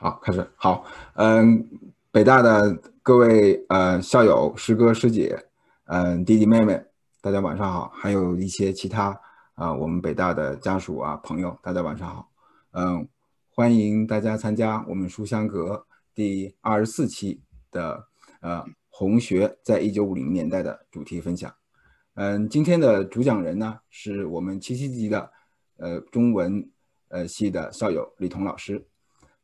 好，开始。好，嗯，北大的各位呃校友、师哥、师姐，嗯，弟弟妹妹，大家晚上好。还有一些其他啊，我们北大的家属啊、朋友，大家晚上好。嗯，欢迎大家参加我们书香阁第二十四期的呃红学在一九五零年代的主题分享。嗯，今天的主讲人呢，是我们七七级的呃中文呃系的校友李彤老师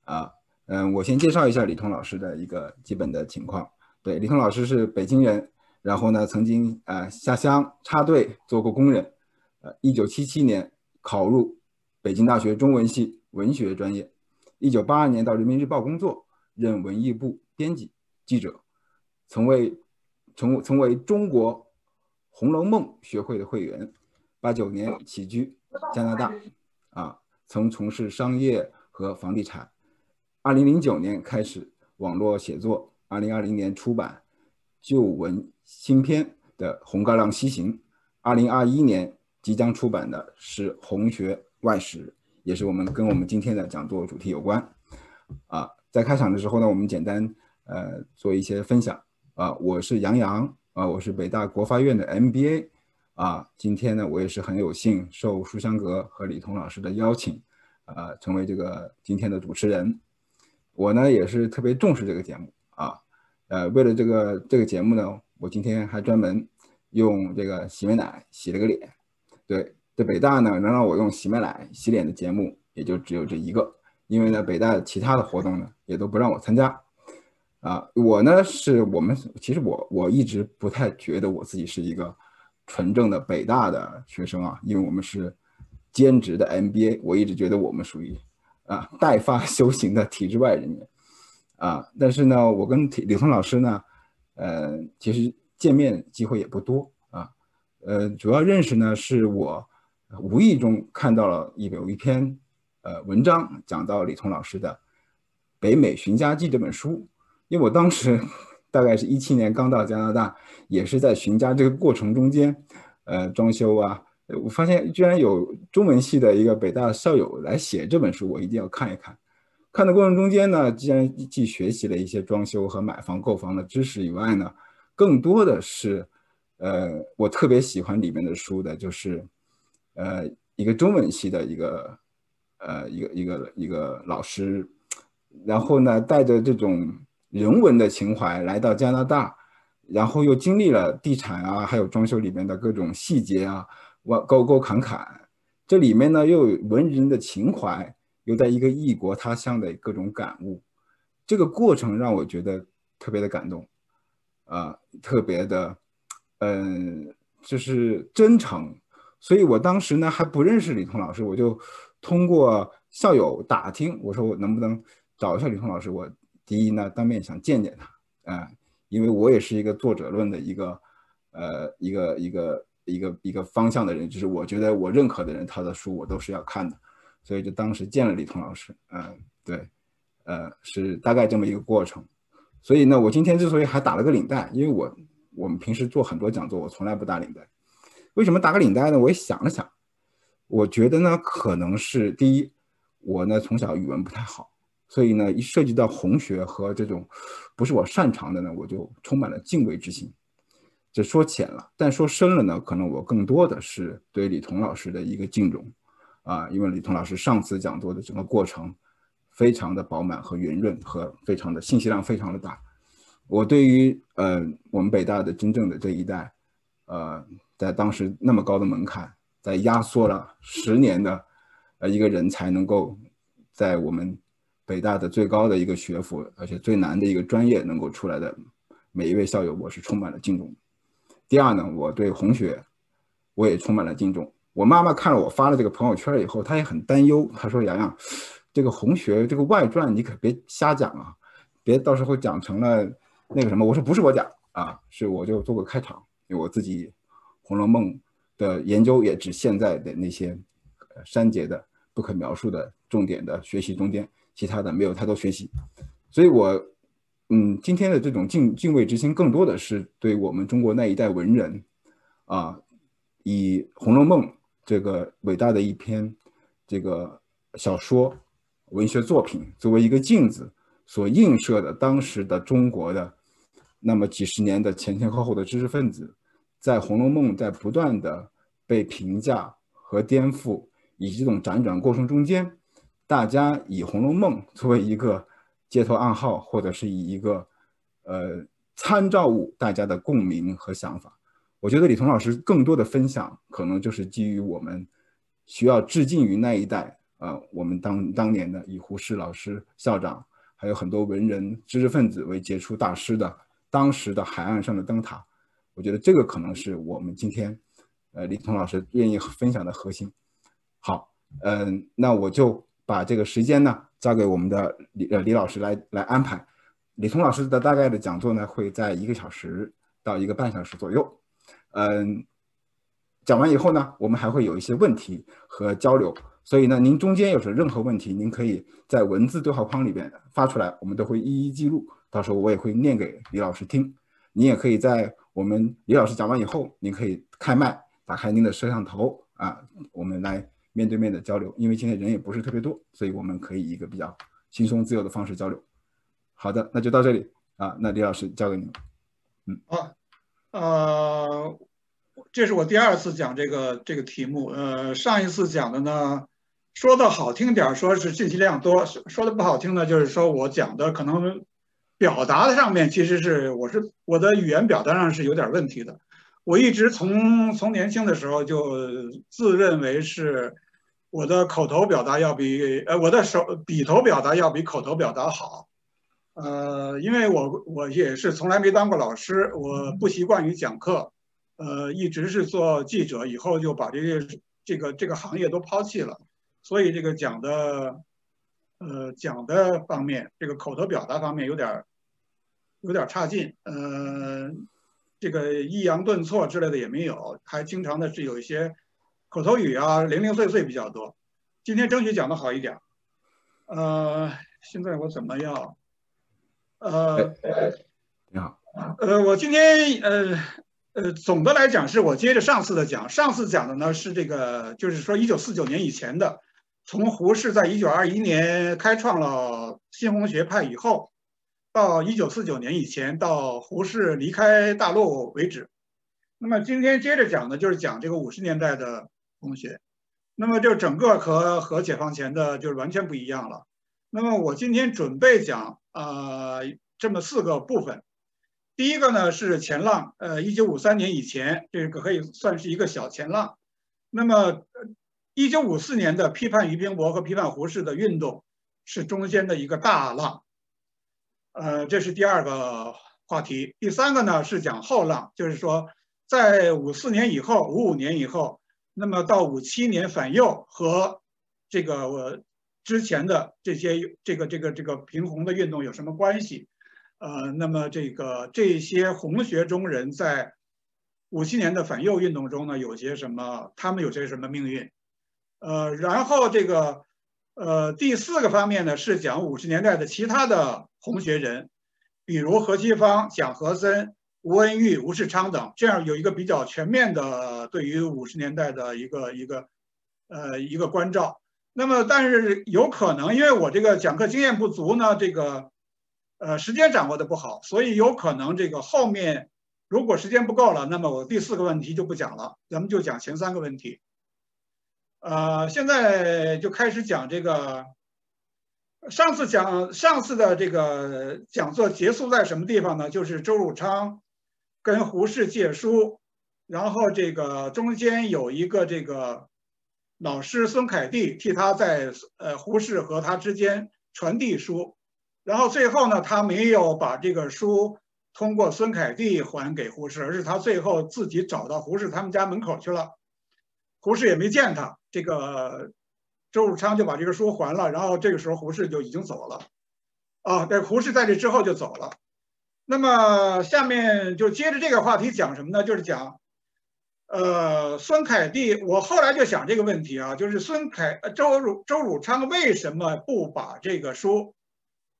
啊。嗯，我先介绍一下李彤老师的一个基本的情况。对，李彤老师是北京人，然后呢，曾经呃下乡插队做过工人，呃，一九七七年考入北京大学中文系文学专业，一九八二年到人民日报工作，任文艺部编辑记者，曾为成曾为中国《红楼梦》学会的会员，八九年起居加拿大，啊，曾从事商业和房地产。二零零九年开始网络写作，二零二零年出版旧文新篇的《红高粱西行》，二零二一年即将出版的是《红学外史》，也是我们跟我们今天的讲座主题有关。啊，在开场的时候呢，我们简单呃做一些分享。啊，我是杨洋，啊，我是北大国发院的 MBA。啊，今天呢，我也是很有幸受书香阁和李彤老师的邀请，啊，成为这个今天的主持人。我呢也是特别重视这个节目啊，呃，为了这个这个节目呢，我今天还专门用这个洗面奶洗了个脸。对，在北大呢，能让我用洗面奶洗脸的节目也就只有这一个，因为呢，北大其他的活动呢也都不让我参加。啊，我呢是我们其实我我一直不太觉得我自己是一个纯正的北大的学生啊，因为我们是兼职的 MBA，我一直觉得我们属于。啊，代发修行的体制外人员，啊，但是呢，我跟李峰老师呢，呃，其实见面机会也不多啊，呃，主要认识呢是我无意中看到了一有一篇呃文章，讲到李彤老师的《北美寻家记》这本书，因为我当时大概是一七年刚到加拿大，也是在寻家这个过程中间，呃，装修啊。我发现居然有中文系的一个北大校友来写这本书，我一定要看一看。看的过程中间呢，既然既学习了一些装修和买房购房的知识以外呢，更多的是，呃，我特别喜欢里面的书的，就是，呃，一个中文系的一个，呃，一个一个一个老师，然后呢，带着这种人文的情怀来到加拿大，然后又经历了地产啊，还有装修里面的各种细节啊。我沟沟坎坎，这里面呢又有文人的情怀，又在一个异国他乡的各种感悟，这个过程让我觉得特别的感动，啊，特别的，嗯，就是真诚。所以我当时呢还不认识李彤老师，我就通过校友打听，我说我能不能找一下李彤老师？我第一呢当面想见见他，啊，因为我也是一个作者论的一个，呃，一个一个。一个一个方向的人，就是我觉得我认可的人，他的书我都是要看的，所以就当时见了李彤老师，嗯，对，呃，是大概这么一个过程。所以呢，我今天之所以还打了个领带，因为我我们平时做很多讲座，我从来不打领带。为什么打个领带呢？我也想了想，我觉得呢，可能是第一，我呢从小语文不太好，所以呢，一涉及到红学和这种不是我擅长的呢，我就充满了敬畏之心。这说浅了，但说深了呢，可能我更多的是对李彤老师的一个敬重，啊，因为李彤老师上次讲座的整个过程，非常的饱满和圆润，和非常的信息量非常的大。我对于呃我们北大的真正的这一代，呃，在当时那么高的门槛，在压缩了十年的，呃一个人才能够在我们北大的最高的一个学府，而且最难的一个专业能够出来的每一位校友，我是充满了敬重。第二呢，我对红学，我也充满了敬重。我妈妈看了我发了这个朋友圈以后，她也很担忧。她说：“洋洋，这个红学这个外传你可别瞎讲啊，别到时候讲成了那个什么。”我说：“不是我讲啊，是我就做个开场，因为我自己《红楼梦》的研究也只现在的那些删节的、不可描述的重点的学习中间，其他的没有太多学习，所以我。”嗯，今天的这种敬敬畏之心，更多的是对我们中国那一代文人，啊，以《红楼梦》这个伟大的一篇这个小说文学作品，作为一个镜子，所映射的当时的中国的那么几十年的前前后后的知识分子，在《红楼梦》在不断的被评价和颠覆以及这种辗转过程中间，大家以《红楼梦》作为一个街头暗号，或者是以一个呃参照物，大家的共鸣和想法。我觉得李彤老师更多的分享，可能就是基于我们需要致敬于那一代，呃，我们当当年的以胡适老师校长，还有很多文人知识分子为杰出大师的当时的海岸上的灯塔。我觉得这个可能是我们今天，呃，李彤老师愿意分享的核心。好，嗯，那我就把这个时间呢交给我们的李呃李老师来来安排。李聪老师的大概的讲座呢会在一个小时到一个半小时左右。嗯，讲完以后呢，我们还会有一些问题和交流，所以呢，您中间有什么任何问题，您可以在文字对话框里边发出来，我们都会一一记录，到时候我也会念给李老师听。您也可以在我们李老师讲完以后，您可以开麦，打开您的摄像头啊，我们来面对面的交流。因为今天人也不是特别多，所以我们可以一个比较轻松自由的方式交流。好的，那就到这里啊，那李老师交给您。嗯，好。呃，这是我第二次讲这个这个题目。呃，上一次讲的呢，说的好听点说是信息量多；说的不好听呢，就是说我讲的可能表达的上面其实是我是我的语言表达上是有点问题的。我一直从从年轻的时候就自认为是我的口头表达要比呃我的手笔头表达要比口头表达好。呃，因为我我也是从来没当过老师，我不习惯于讲课，呃，一直是做记者，以后就把这个这个这个行业都抛弃了，所以这个讲的，呃，讲的方面，这个口头表达方面有点有点差劲，呃，这个抑扬顿挫之类的也没有，还经常的是有一些口头语啊，零零碎碎比较多。今天争取讲的好一点，呃，现在我怎么样？呃，你好。呃，我今天呃呃，总的来讲是我接着上次的讲，上次讲的呢是这个，就是说一九四九年以前的，从胡适在一九二一年开创了新红学派以后，到一九四九年以前，到胡适离开大陆为止。那么今天接着讲的就是讲这个五十年代的同学，那么就整个和和解放前的就是完全不一样了。那么我今天准备讲。呃，这么四个部分，第一个呢是前浪，呃，一九五三年以前，这个可以算是一个小前浪。那么，一九五四年的批判俞平伯和批判胡适的运动是中间的一个大浪。呃，这是第二个话题。第三个呢是讲后浪，就是说在五四年以后，五五年以后，那么到五七年反右和这个我。之前的这些这个这个这个平红的运动有什么关系？呃，那么这个这些红学中人在五七年的反右运动中呢，有些什么？他们有些什么命运？呃，然后这个呃第四个方面呢，是讲五十年代的其他的红学人，比如何其芳、蒋和森、吴恩玉、吴世昌等，这样有一个比较全面的对于五十年代的一个一个呃一个关照。那么，但是有可能，因为我这个讲课经验不足呢，这个，呃，时间掌握的不好，所以有可能这个后面如果时间不够了，那么我第四个问题就不讲了，咱们就讲前三个问题。呃，现在就开始讲这个，上次讲上次的这个讲座结束在什么地方呢？就是周汝昌跟胡适借书，然后这个中间有一个这个。老师孙凯蒂替他在呃胡适和他之间传递书，然后最后呢，他没有把这个书通过孙凯蒂还给胡适，而是他最后自己找到胡适他们家门口去了，胡适也没见他，这个周汝昌就把这个书还了，然后这个时候胡适就已经走了，啊，这胡适在这之后就走了，那么下面就接着这个话题讲什么呢？就是讲。呃，孙凯蒂，我后来就想这个问题啊，就是孙凯周汝周汝昌为什么不把这个书，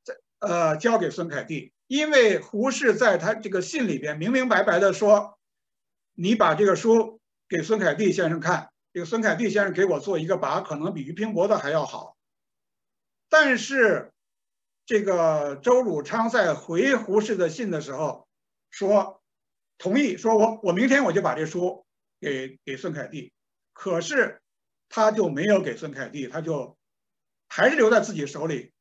在呃交给孙凯蒂？因为胡适在他这个信里边明明白白的说，你把这个书给孙凯蒂先生看，这个孙凯蒂先生给我做一个跋，可能比俞平伯的还要好。但是这个周汝昌在回胡适的信的时候说同意，说我我明天我就把这书给给孙凯蒂，可是他就没有给孙凯蒂，他就还是留在自己手里。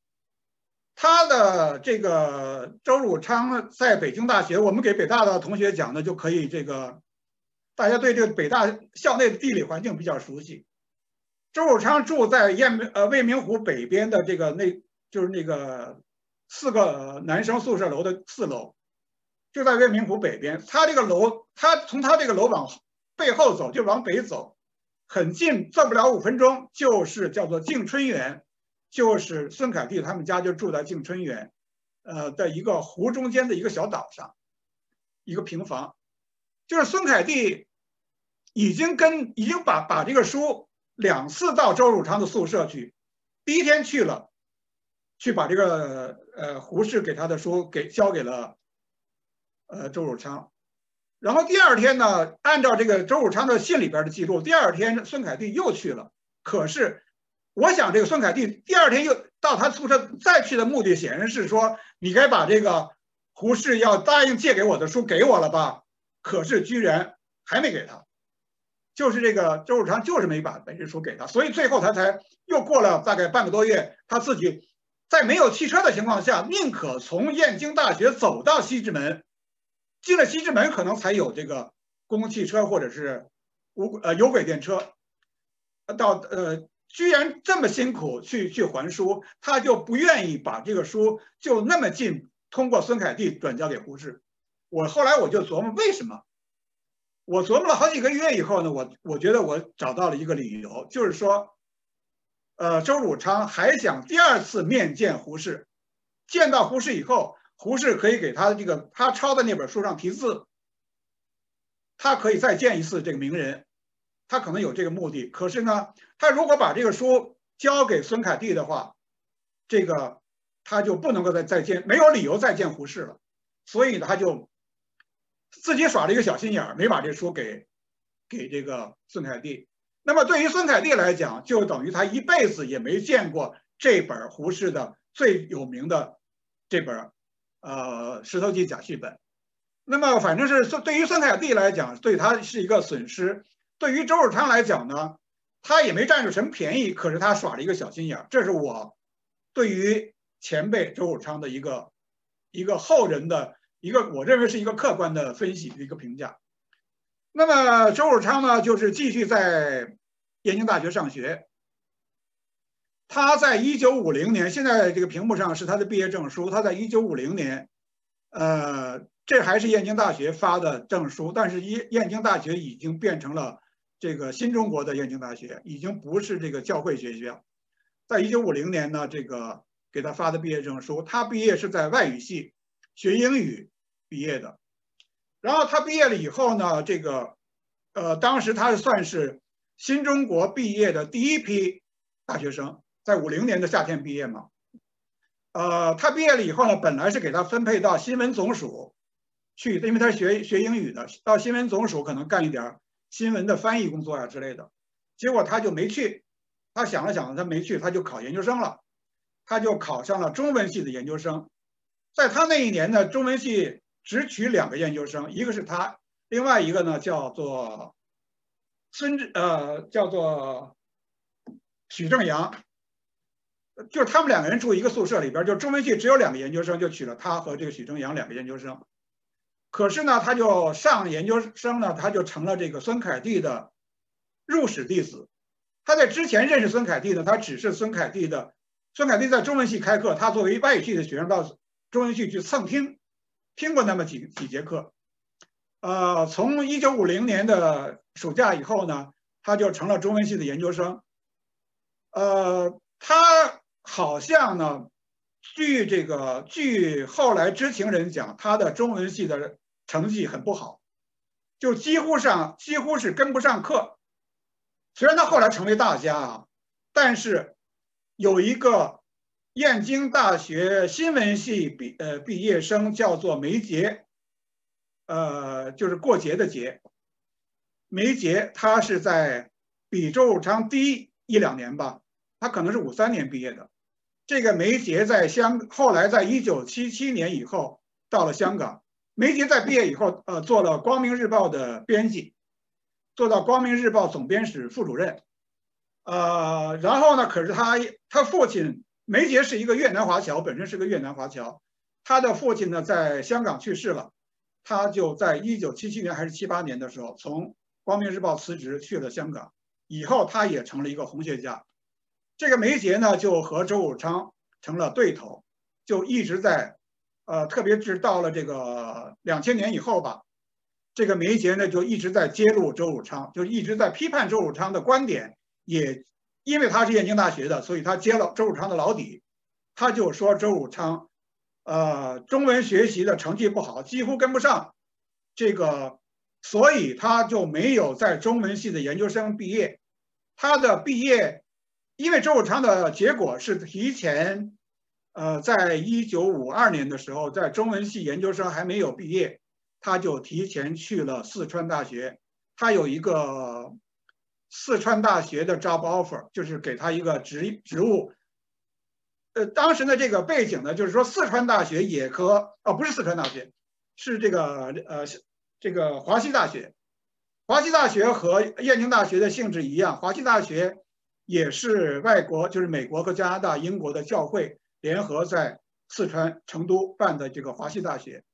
他的这个周汝昌在北京大学，我们给北大的同学讲的就可以。这个大家对这个北大校内的地理环境比较熟悉。周汝昌住在雁呃未名湖北边的这个那，就是那个四个男生宿舍楼的四楼，就在月明湖北边。他这个楼，他从他这个楼往背后走，就往北走，很近，走不了五分钟就是叫做静春园。就是孙凯蒂他们家就住在静春园，呃的一个湖中间的一个小岛上，一个平房。就是孙凯蒂已经跟已经把把这个书两次到周汝昌的宿舍去，第一天去了，去把这个呃胡适给他的书给交给了呃周汝昌，然后第二天呢，按照这个周汝昌的信里边的记录，第二天孙凯蒂又去了，可是。我想，这个孙凯蒂第二天又到他宿舍再去的目的，显然是说，你该把这个胡适要答应借给我的书给我了吧？可是居然还没给他，就是这个周汝昌就是没把本这书给他，所以最后他才又过了大概半个多月，他自己在没有汽车的情况下，宁可从燕京大学走到西直门，进了西直门可能才有这个公共汽车或者是无呃有轨电车，到呃。居然这么辛苦去去还书，他就不愿意把这个书就那么近通过孙凯蒂转交给胡适。我后来我就琢磨为什么，我琢磨了好几个月以后呢，我我觉得我找到了一个理由，就是说，呃，周汝昌还想第二次面见胡适，见到胡适以后，胡适可以给他这个他抄的那本书上题字，他可以再见一次这个名人。他可能有这个目的，可是呢，他如果把这个书交给孙凯蒂的话，这个他就不能够再再见，没有理由再见胡适了，所以他就自己耍了一个小心眼儿，没把这书给给这个孙凯蒂。那么对于孙凯蒂来讲，就等于他一辈子也没见过这本胡适的最有名的这本呃《石头记》假戏本。那么反正是对于孙凯蒂来讲，对他是一个损失。对于周汝昌来讲呢，他也没占着什么便宜，可是他耍了一个小心眼。这是我对于前辈周汝昌的一个一个后人的一个，我认为是一个客观的分析一个评价。那么周汝昌呢，就是继续在燕京大学上学。他在一九五零年，现在这个屏幕上是他的毕业证书。他在一九五零年，呃，这还是燕京大学发的证书，但是燕燕京大学已经变成了。这个新中国的燕京大学已经不是这个教会学校，在一九五零年呢，这个给他发的毕业证书，他毕业是在外语系学英语毕业的，然后他毕业了以后呢，这个呃，当时他算是新中国毕业的第一批大学生，在五零年的夏天毕业嘛，呃，他毕业了以后呢，本来是给他分配到新闻总署去，因为他学学英语的，到新闻总署可能干一点。新闻的翻译工作呀之类的，结果他就没去。他想了想，他没去，他就考研究生了。他就考上了中文系的研究生。在他那一年呢，中文系只取两个研究生，一个是他，另外一个呢叫做孙志，呃，叫做许正阳。就是他们两个人住一个宿舍里边，就中文系只有两个研究生，就取了他和这个许正阳两个研究生。可是呢，他就上研究生呢，他就成了这个孙凯蒂的入室弟子。他在之前认识孙凯蒂呢，他只是孙凯蒂的。孙凯蒂在中文系开课，他作为外语系的学生到中文系去蹭听，听过那么几几节课。呃，从一九五零年的暑假以后呢，他就成了中文系的研究生。呃，他好像呢，据这个据后来知情人讲，他的中文系的。成绩很不好，就几乎上几乎是跟不上课。虽然他后来成为大家啊，但是有一个燕京大学新闻系毕呃毕业生叫做梅杰，呃，就是过节的节。梅杰他是在比周汝昌低一两年吧，他可能是五三年毕业的。这个梅杰在香，后来在一九七七年以后到了香港。梅杰在毕业以后，呃，做了《光明日报》的编辑，做到《光明日报》总编室副主任。呃，然后呢，可是他他父亲梅杰是一个越南华侨，本身是个越南华侨，他的父亲呢在香港去世了，他就在一九七七年还是七八年的时候从《光明日报》辞职去了香港，以后他也成了一个红学家。这个梅杰呢，就和周汝昌成了对头，就一直在，呃，特别是到了这个两千年以后吧，这个梅杰呢就一直在揭露周汝昌，就一直在批判周汝昌的观点。也因为他是燕京大学的，所以他揭了周汝昌的老底。他就说周汝昌，呃，中文学习的成绩不好，几乎跟不上，这个，所以他就没有在中文系的研究生毕业。他的毕业。因为周汝昌的结果是提前，呃，在一九五二年的时候，在中文系研究生还没有毕业，他就提前去了四川大学。他有一个四川大学的 job offer，就是给他一个职职务。呃，当时的这个背景呢，就是说四川大学也和哦，不是四川大学，是这个呃这个华西大学。华西大学和燕京大学的性质一样，华西大学。也是外国，就是美国和加拿大、英国的教会联合在四川成都办的这个华西大学，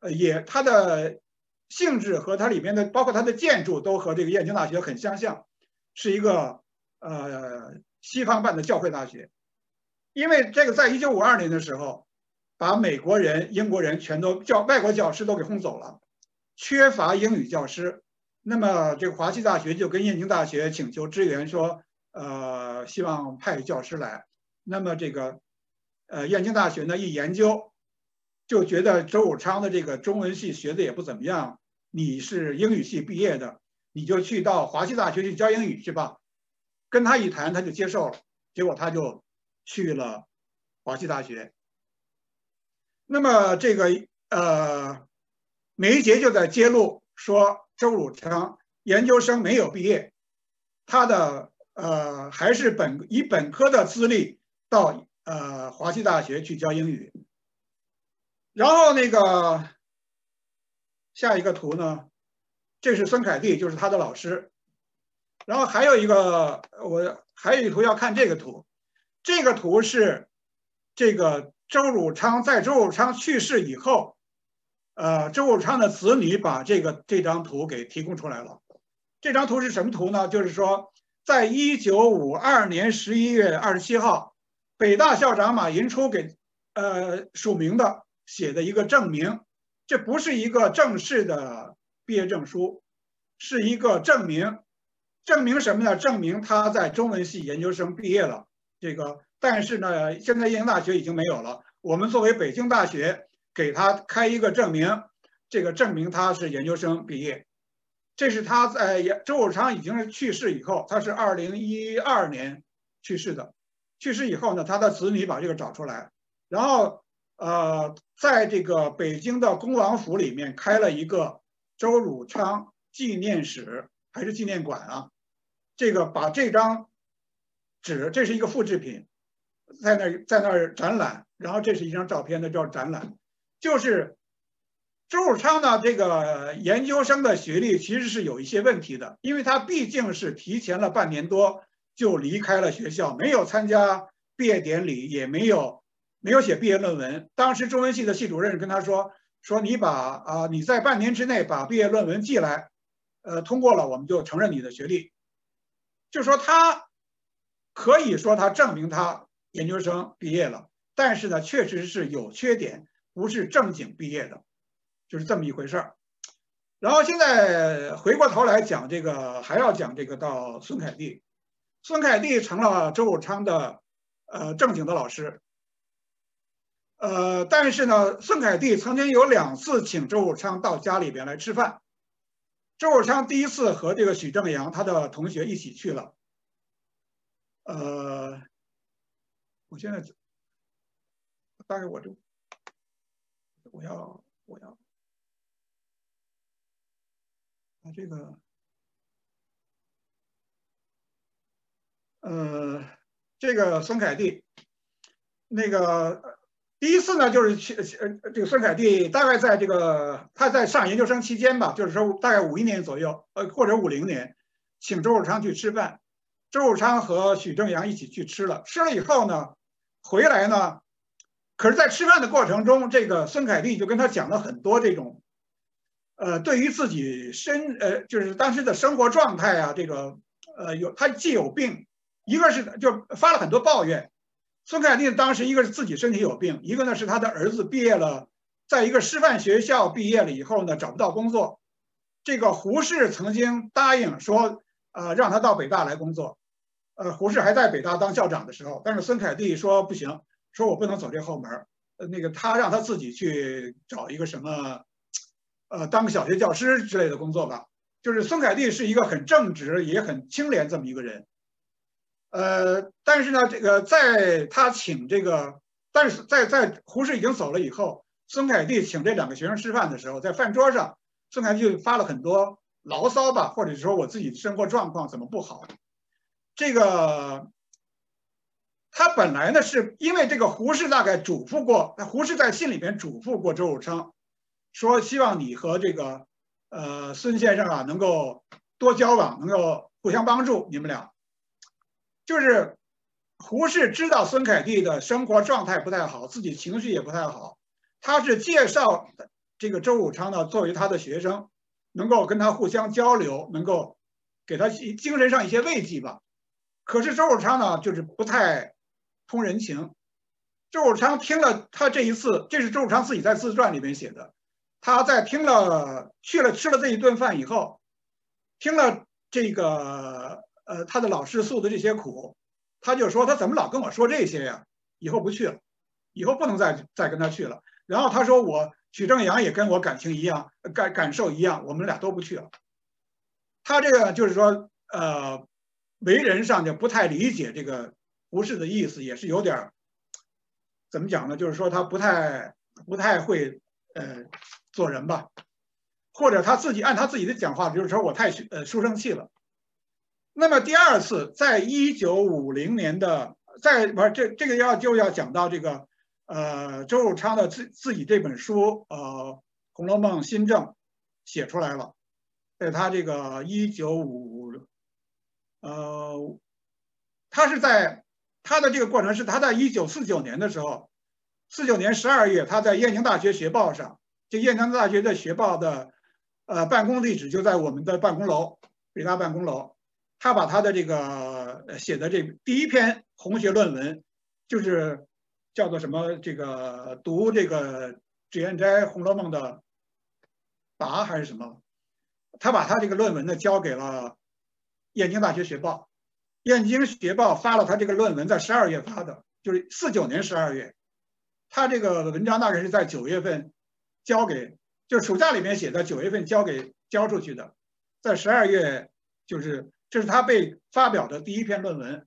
呃，也它的性质和它里面的，包括它的建筑都和这个燕京大学很相像，是一个呃西方办的教会大学。因为这个在一九五二年的时候，把美国人、英国人全都教外国教师都给轰走了，缺乏英语教师，那么这个华西大学就跟燕京大学请求支援说。呃，希望派教师来。那么这个，呃，燕京大学呢一研究，就觉得周汝昌的这个中文系学的也不怎么样。你是英语系毕业的，你就去到华西大学去教英语去吧。跟他一谈，他就接受了。结果他就去了华西大学。那么这个呃，梅杰就在揭露说，周汝昌研究生没有毕业，他的。呃，还是本以本科的资历到呃华西大学去教英语，然后那个下一个图呢，这是孙凯蒂，就是他的老师，然后还有一个我还有一图要看这个图，这个图是这个周汝昌在周汝昌去世以后，呃，周汝昌的子女把这个这张图给提供出来了，这张图是什么图呢？就是说。在一九五二年十一月二十七号，北大校长马寅初给呃署名的写的一个证明，这不是一个正式的毕业证书，是一个证明，证明什么呢？证明他在中文系研究生毕业了。这个，但是呢，现在燕京大学已经没有了。我们作为北京大学给他开一个证明，这个证明他是研究生毕业。这是他在周汝昌已经去世以后，他是二零一二年去世的。去世以后呢，他的子女把这个找出来，然后呃，在这个北京的恭王府里面开了一个周汝昌纪念室还是纪念馆啊？这个把这张纸，这是一个复制品，在那在那儿展览，然后这是一张照片，那叫展览，就是。周汝昌呢，这个研究生的学历其实是有一些问题的，因为他毕竟是提前了半年多就离开了学校，没有参加毕业典礼，也没有没有写毕业论文。当时中文系的系主任跟他说：“说你把啊你在半年之内把毕业论文寄来，呃通过了我们就承认你的学历。”就说他可以说他证明他研究生毕业了，但是呢确实是有缺点，不是正经毕业的。就是这么一回事儿，然后现在回过头来讲这个，还要讲这个到孙凯蒂，孙凯蒂成了周汝昌的呃正经的老师，呃，但是呢，孙凯蒂曾经有两次请周汝昌到家里边来吃饭，周汝昌第一次和这个许正阳他的同学一起去了，呃，我现在就大概我就我要我要。这个，呃，这个孙凯蒂，那个第一次呢，就是去呃这个孙凯蒂大概在这个他在上研究生期间吧，就是说大概五一年左右，呃或者五零年，请周汝昌去吃饭，周汝昌和许正阳一起去吃了，吃了以后呢，回来呢，可是，在吃饭的过程中，这个孙凯蒂就跟他讲了很多这种，呃，对于自己身呃就是当时的生活状态啊，这个呃有他既有病，一个是就发了很多抱怨。孙凯蒂当时一个是自己身体有病，一个呢是他的儿子毕业了，在一个师范学校毕业了以后呢找不到工作。这个胡适曾经答应说，呃，让他到北大来工作。呃，胡适还在北大当校长的时候，但是孙凯蒂说不行，说我不能走这后门。呃，那个他让他自己去找一个什么，呃，当个小学教师之类的工作吧。就是孙凯蒂是一个很正直也很清廉这么一个人。呃，但是呢，这个在他请这个，但是在在胡适已经走了以后，孙凯蒂请这两个学生吃饭的时候，在饭桌上，孙凯蒂就发了很多牢骚吧，或者说我自己生活状况怎么不好。这个他本来呢，是因为这个胡适大概嘱咐过，胡适在信里边嘱咐过周汝昌，说希望你和这个呃孙先生啊能够多交往，能够互相帮助，你们俩。就是胡适知道孙凯蒂的生活状态不太好，自己情绪也不太好，他是介绍这个周汝昌呢作为他的学生，能够跟他互相交流，能够给他精神上一些慰藉吧。可是周汝昌呢就是不太通人情。周汝昌听了他这一次，这是周汝昌自己在自传里面写的，他在听了去了吃了这一顿饭以后，听了这个。呃，他的老师诉的这些苦，他就说他怎么老跟我说这些呀？以后不去了，以后不能再再跟他去了。然后他说我许正阳也跟我感情一样，感感受一样，我们俩都不去了。他这个就是说，呃，为人上就不太理解这个胡适的意思，也是有点怎么讲呢？就是说他不太不太会呃做人吧，或者他自己按他自己的讲话，比如说我太呃书生气了。那么第二次，在一九五零年的，在不是这这个要就要讲到这个，呃，周汝昌的自自己这本书，呃，《红楼梦新政》写出来了，在他这个一九五，呃，他是在他的这个过程是他在一九四九年的时候，四九年十二月，他在燕京大学学报上，就燕京大学的学报的，呃，办公地址就在我们的办公楼，北大办公楼。他把他的这个写的这第一篇红学论文，就是叫做什么？这个读这个脂砚斋《红楼梦》的答还是什么？他把他这个论文呢交给了燕京大学学报，燕京学报发了他这个论文，在十二月发的，就是四九年十二月。他这个文章大概是在九月份交给，就是暑假里面写的，九月份交给交出去的，在十二月就是。这是他被发表的第一篇论文，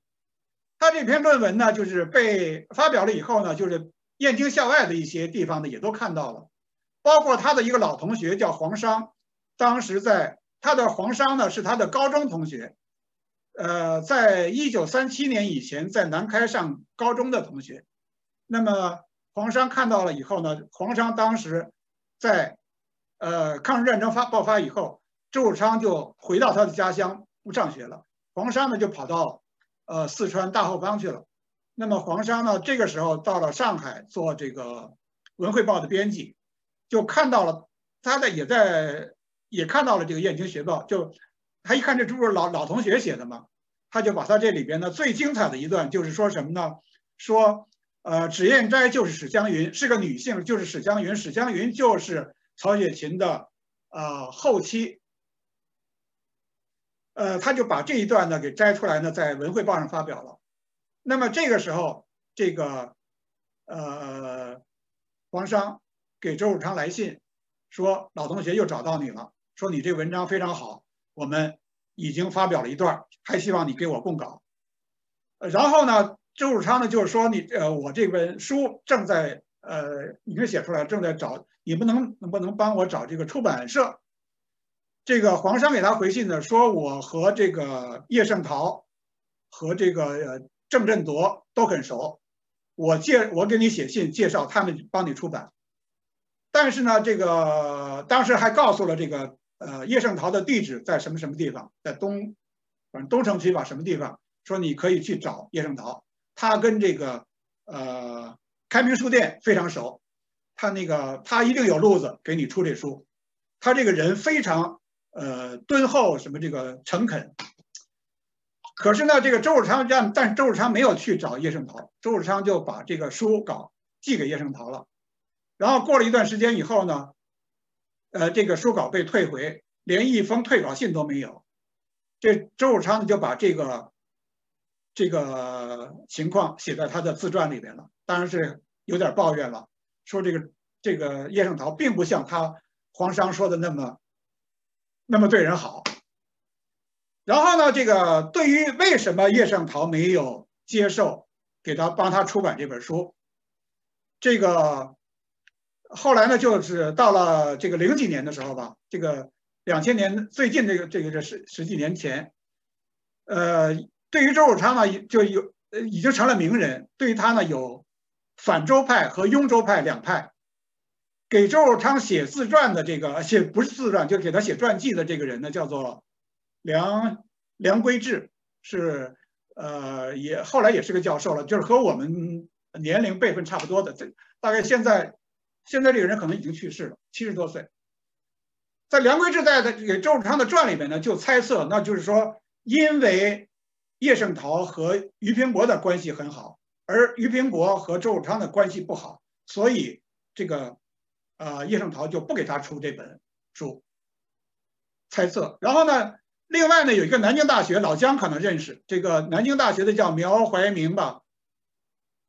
他这篇论文呢，就是被发表了以后呢，就是燕京校外的一些地方呢也都看到了，包括他的一个老同学叫黄商，当时在他的黄商呢是他的高中同学，呃，在一九三七年以前在南开上高中的同学，那么黄商看到了以后呢，黄商当时在呃抗日战争发爆发以后，周汝昌就回到他的家乡。不上学了，黄沙呢就跑到，呃四川大后方去了。那么黄沙呢这个时候到了上海做这个《文汇报》的编辑，就看到了他在也在也看到了这个《燕京学报》，就他一看这不是老老同学写的吗？他就把他这里边呢最精彩的一段就是说什么呢？说呃脂砚斋就是史湘云是个女性，就是史湘云，史湘云就是曹雪芹的呃后妻。呃，他就把这一段呢给摘出来呢，在《文汇报》上发表了。那么这个时候，这个呃，黄商给周汝昌来信，说老同学又找到你了，说你这文章非常好，我们已经发表了一段，还希望你给我供稿。然后呢，周汝昌呢就是说你呃，我这本书正在呃已经写出来，正在找，你不能能不能帮我找这个出版社？这个黄山给他回信呢，说我和这个叶圣陶和这个郑振铎都很熟，我介我给你写信介绍他们帮你出版。但是呢，这个当时还告诉了这个呃叶圣陶的地址在什么什么地方，在东，反正东城区吧什么地方，说你可以去找叶圣陶，他跟这个呃开明书店非常熟，他那个他一定有路子给你出这书，他这个人非常呃敦厚，什么这个诚恳。可是呢，这个周汝昌让，但是周汝昌没有去找叶圣陶，周汝昌就把这个书稿寄给叶圣陶了。然后过了一段时间以后呢，呃，这个书稿被退回，连一封退稿信都没有。这周汝昌就把这个这个情况写在他的自传里边了，当然是有点抱怨了，说这个这个叶圣陶并不像他皇商说的那么那么对人好。然后呢，这个对于为什么叶圣陶没有接受给他帮他出版这本书，这个。后来呢，就是到了这个零几年的时候吧，这个两千年最近这个这个这十十几年前，呃，对于周汝昌呢，就有已经成了名人。对于他呢，有反周派和拥周派两派。给周汝昌写自传的这个写不是自传，就给他写传记的这个人呢，叫做梁梁归志，是呃也后来也是个教授了，就是和我们年龄辈分差不多的，这大概现在。现在这个人可能已经去世了，七十多岁。在梁归智在的给周汝昌的传里面呢，就猜测，那就是说，因为叶圣陶和俞平伯的关系很好，而俞平伯和周汝昌的关系不好，所以这个，呃，叶圣陶就不给他出这本书。猜测。然后呢，另外呢，有一个南京大学老姜可能认识这个南京大学的叫苗怀明吧，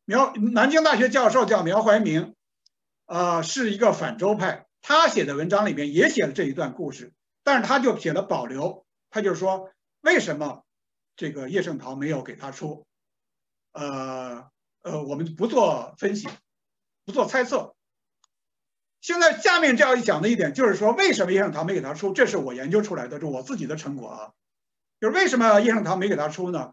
苗南京大学教授叫苗怀明。啊，是一个反周派，他写的文章里面也写了这一段故事，但是他就写了保留，他就说为什么这个叶圣陶没有给他出？呃呃，我们不做分析，不做猜测。现在下面这样一讲的一点就是说，为什么叶圣陶没给他出？这是我研究出来的，是我自己的成果啊。就是为什么叶圣陶没给他出呢？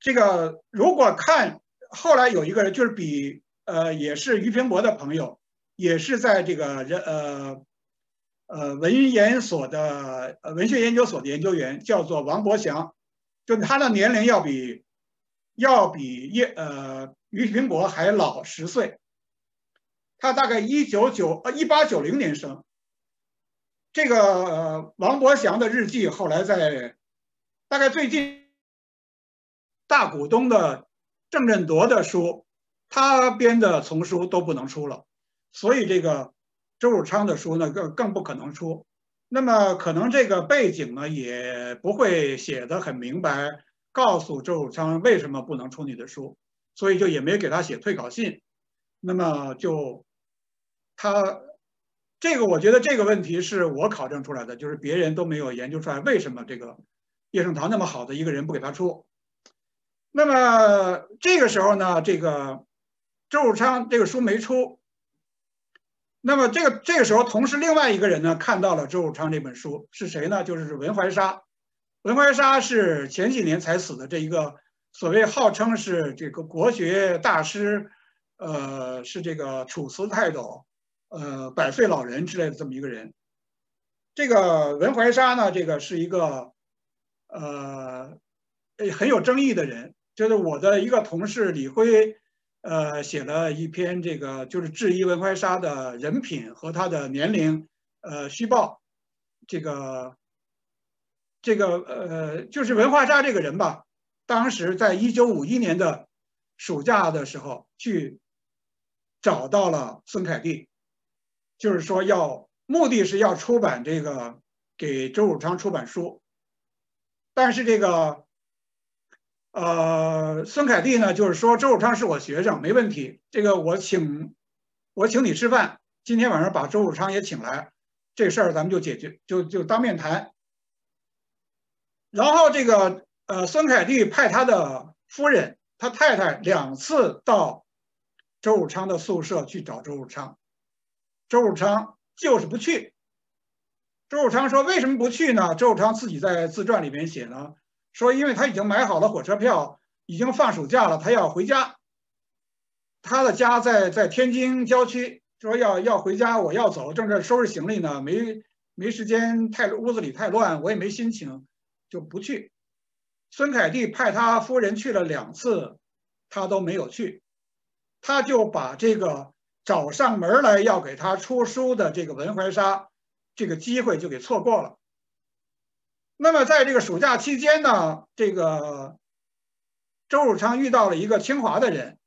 这个如果看后来有一个人，就是比。呃，也是俞平伯的朋友，也是在这个人呃呃文研所的文学研究所的研究员，叫做王伯祥，就他的年龄要比要比叶呃俞平伯还老十岁，他大概一九九呃一八九零年生。这个王伯祥的日记后来在大概最近大股东的郑振铎的书。他编的丛书都不能出了，所以这个周汝昌的书呢更更不可能出。那么可能这个背景呢也不会写的很明白，告诉周汝昌为什么不能出你的书，所以就也没给他写退稿信。那么就他这个，我觉得这个问题是我考证出来的，就是别人都没有研究出来为什么这个叶圣陶那么好的一个人不给他出。那么这个时候呢，这个。周汝昌这个书没出，那么这个这个时候，同时另外一个人呢看到了周汝昌这本书是谁呢？就是文怀沙。文怀沙是前几年才死的这一个所谓号称是这个国学大师，呃，是这个楚辞泰斗，呃，百岁老人之类的这么一个人。这个文怀沙呢，这个是一个呃很有争议的人，就是我的一个同事李辉。呃，写了一篇这个就是质疑文怀沙的人品和他的年龄，呃，虚报，这个，这个呃，就是文化沙这个人吧，当时在一九五一年的暑假的时候去找到了孙凯蒂，就是说要目的是要出版这个给周汝昌出版书，但是这个。呃，孙凯蒂呢，就是说周汝昌是我学生，没问题。这个我请，我请你吃饭，今天晚上把周汝昌也请来，这事儿咱们就解决，就就当面谈。然后这个呃，孙凯蒂派他的夫人、他太太两次到周汝昌的宿舍去找周汝昌，周汝昌就是不去。周汝昌说：“为什么不去呢？”周汝昌自己在自传里面写呢。说，因为他已经买好了火车票，已经放暑假了，他要回家。他的家在在天津郊区，说要要回家，我要走，正在收拾行李呢，没没时间，太屋子里太乱，我也没心情，就不去。孙凯蒂派他夫人去了两次，他都没有去，他就把这个找上门来要给他出书的这个文怀沙这个机会就给错过了。那么在这个暑假期间呢，这个周汝昌遇到了一个清华的人，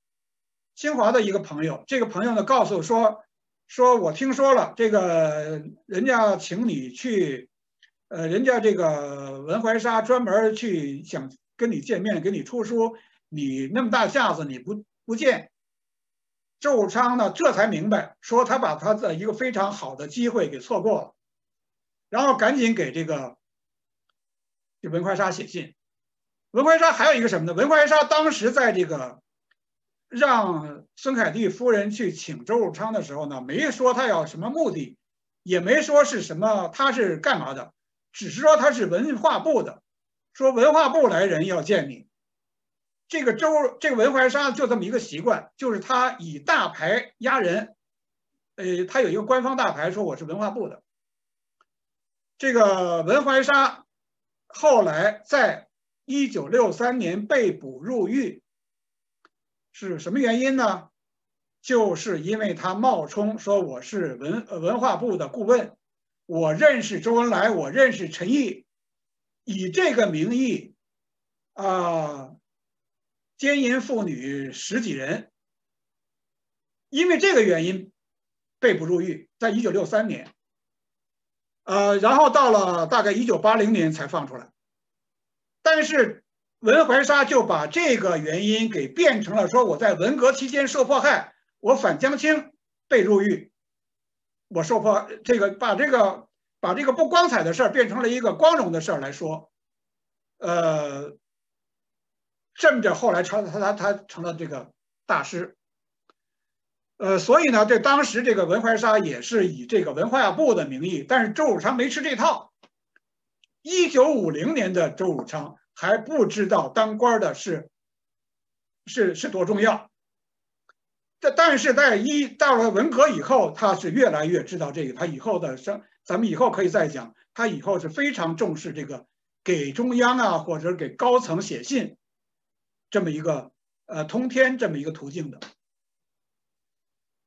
清华的一个朋友。这个朋友呢告诉说，说我听说了，这个人家请你去，呃，人家这个文怀沙专门去想跟你见面，给你出书，你那么大架子你不不见。周汝昌呢这才明白，说他把他的一个非常好的机会给错过了，然后赶紧给这个。给文怀沙写信，文怀沙还有一个什么呢？文怀沙当时在这个让孙凯蒂夫人去请周汝昌的时候呢，没说他要什么目的，也没说是什么他是干嘛的，只是说他是文化部的，说文化部来人要见你。这个周这个文怀沙就这么一个习惯，就是他以大牌压人，呃，他有一个官方大牌，说我是文化部的。这个文怀沙。后来，在一九六三年被捕入狱，是什么原因呢？就是因为他冒充说我是文文化部的顾问，我认识周恩来，我认识陈毅，以这个名义，啊，奸淫妇女十几人，因为这个原因被捕入狱，在一九六三年。呃，然后到了大概一九八零年才放出来，但是文怀沙就把这个原因给变成了说我在文革期间受迫害，我反江青被入狱，我受迫这个把这个把这个不光彩的事儿变成了一个光荣的事儿来说，呃，这么着后来成他他他成了这个大师。呃，所以呢，这当时这个文怀沙也是以这个文化部的名义，但是周汝昌没吃这套。一九五零年的周汝昌还不知道当官的是是是多重要。这但是在一到了文革以后，他是越来越知道这个。他以后的生，咱们以后可以再讲。他以后是非常重视这个给中央啊，或者给高层写信这么一个呃通天这么一个途径的。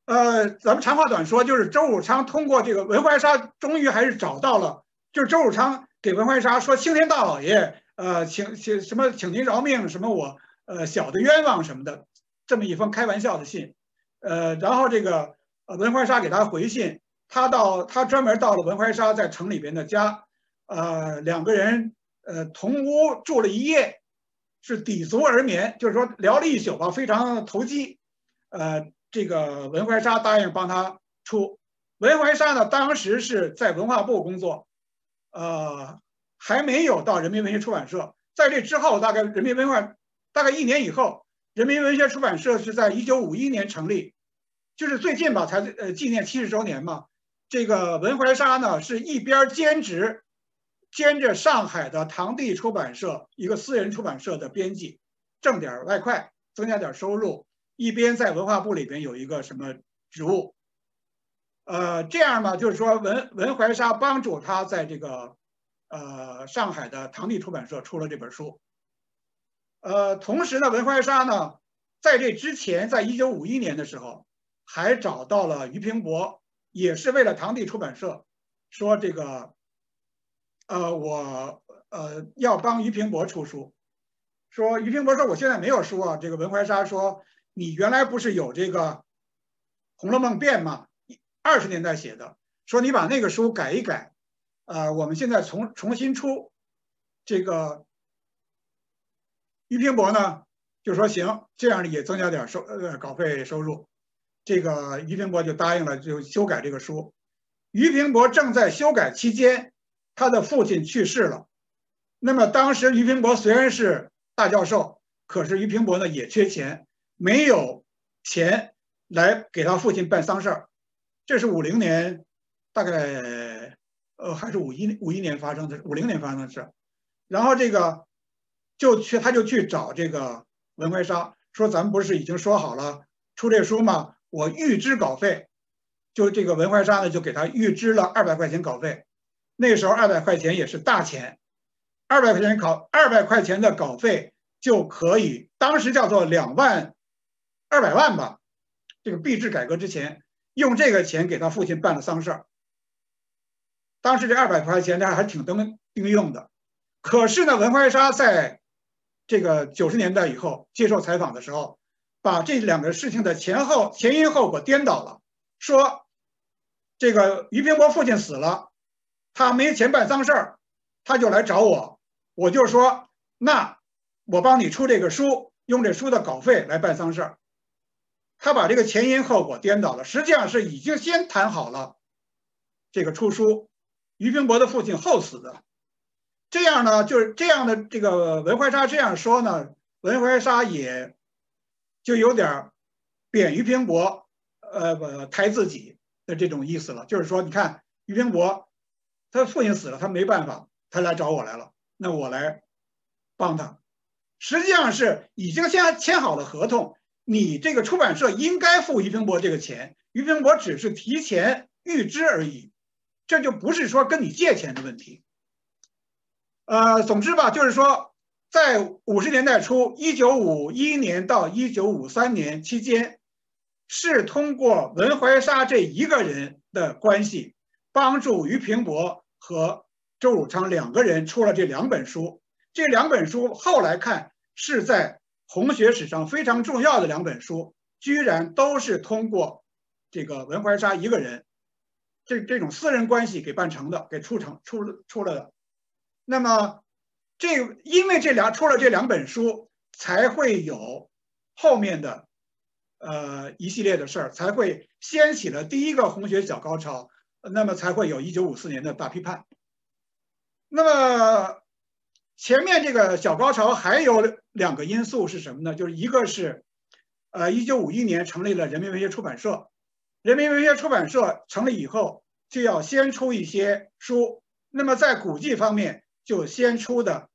呃，咱们长话短说，就是周汝昌通过这个文怀沙，终于还是找到了，就是周汝昌给文怀沙说：“青天大老爷，呃，请请什么，请您饶命，什么我呃小的冤枉什么的，这么一封开玩笑的信。”呃，然后这个文怀沙给他回信，他到他专门到了文怀沙在城里边的家，呃，两个人呃同屋住了一夜，是抵足而眠，就是说聊了一宿吧，非常投机，呃。这个文怀沙答应帮他出，文怀沙呢，当时是在文化部工作，呃，还没有到人民文学出版社。在这之后，大概人民文化大概一年以后，人民文学出版社是在一九五一年成立，就是最近吧，才呃纪念七十周年嘛。这个文怀沙呢，是一边兼职，兼着上海的堂弟出版社一个私人出版社的编辑，挣点外快，增加点收入。一边在文化部里边有一个什么职务，呃，这样嘛，就是说文文怀沙帮助他在这个呃上海的堂弟出版社出了这本书，呃，同时呢，文怀沙呢在这之前，在一九五一年的时候，还找到了俞平伯，也是为了堂弟出版社，说这个，呃，我呃要帮俞平伯出书，说俞平伯说我现在没有书啊，这个文怀沙说。你原来不是有这个《红楼梦变》吗？二十年代写的，说你把那个书改一改，呃，我们现在重重新出，这个俞平伯呢就说行，这样也增加点收呃稿费收入，这个俞平伯就答应了，就修改这个书。俞平伯正在修改期间，他的父亲去世了，那么当时俞平伯虽然是大教授，可是俞平伯呢也缺钱。没有钱来给他父亲办丧事儿，这是五零年，大概呃还是五一五一年发生的，五零年发生的事。然后这个就去，他就去找这个文怀沙，说咱们不是已经说好了，出这书吗，我预支稿费，就这个文怀沙呢就给他预支了二百块钱稿费。那时候二百块钱也是大钱，二百块钱考二百块钱的稿费就可以，当时叫做两万二百万吧。这个币制改革之前，用这个钱给他父亲办了丧事儿。当时这二百块钱呢还挺登顶用的。可是呢，文怀沙在这个九十年代以后接受采访的时候，把这两个事情的前后前因后果颠倒了，说这个俞平伯父亲死了，他没钱办丧事儿，他就来找我，我就说那我帮你出这个书，用这书的稿费来办丧事儿。他把这个前因后果颠倒了，实际上是已经先谈好了这个出书，俞平伯的父亲后死的。这样呢，就是这样的。这个文怀沙这样说呢，文怀沙也就有点贬于平伯，呃，不抬自己的这种意思了。就是说，你看于平伯，他父亲死了，他没办法，他来找我来了，那我来帮他。实际上是已经先签好了合同，你这个出版社应该付于平伯这个钱，于平伯只是提前预支而已，这就不是说跟你借钱的问题。呃，总之吧，就是说，在五十年代初，一九五一年到一九五三年期间，是通过文怀沙这一个人的关系，帮助俞平伯和周汝昌两个人出了这两本书。这两本书后来看是在红学史上非常重要的两本书，居然都是通过这个文怀沙一个人，这这种私人关系给办成的，给出成出出了的。那么，这因为这两出了这两本书，才会有后面的呃一系列的事儿，才会掀起了第一个红学小高潮。那么才会有一九五四年的大批判。那么前面这个小高潮还有两个因素是什么呢？就是一个是，呃，一九五一年成立了人民文学出版社，人民文学出版社成立以后，就要先出一些书。那么在古籍方面，就先出的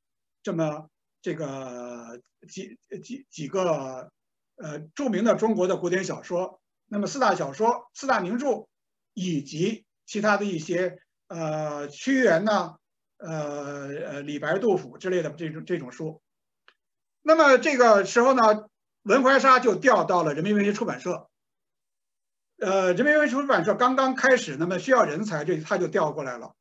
这么这个几几几个呃著名的中国的古典小说，那么四大小说、四大名著，以及其他的一些呃屈原呐、呃呃李白、杜甫之类的这种这种书。那么这个时候呢，文怀沙就调到了人民文学出版社。呃，人民文学出版社刚刚开始，那么需要人才，这他就调过来了。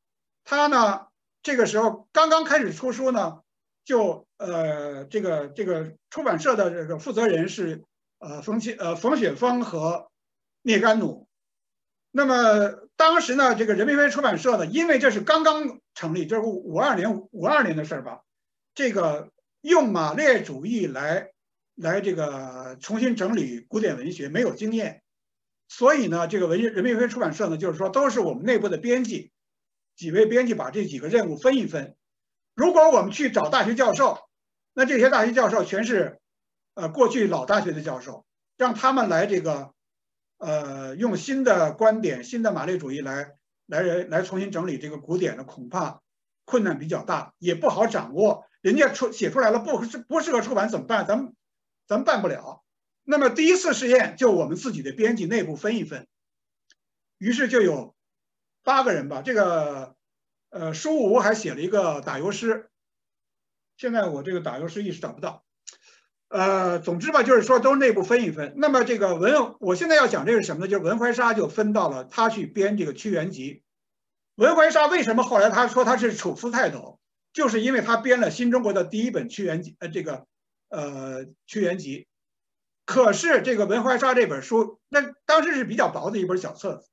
他呢？这个时候刚刚开始出书呢，就呃，这个这个出版社的这个负责人是呃冯清呃冯雪峰和聂甘努。那么当时呢，这个人民文学出版社呢，因为这是刚刚成立，就是五二年五二年的事儿吧，这个用马列主义来来这个重新整理古典文学没有经验，所以呢，这个文人民文学出版社呢，就是说都是我们内部的编辑。几位编辑把这几个任务分一分。如果我们去找大学教授，那这些大学教授全是，呃，过去老大学的教授，让他们来这个，呃，用新的观点、新的马列主义来来来重新整理这个古典的，恐怕困难比较大，也不好掌握。人家出写出来了不适不适合出版怎么办？咱们咱们办不了。那么第一次试验就我们自己的编辑内部分一分，于是就有。八个人吧，这个，呃，书吴还写了一个打油诗，现在我这个打油诗一时找不到，呃，总之吧，就是说都内部分一分。那么这个文，我现在要讲这个什么呢？就是文怀沙就分到了他去编这个屈原集。文怀沙为什么后来他说他是楚辞泰斗，就是因为他编了新中国的第一本屈原集，呃，这个，呃，屈原集。可是这个文怀沙这本书，那当时是比较薄的一本小册子。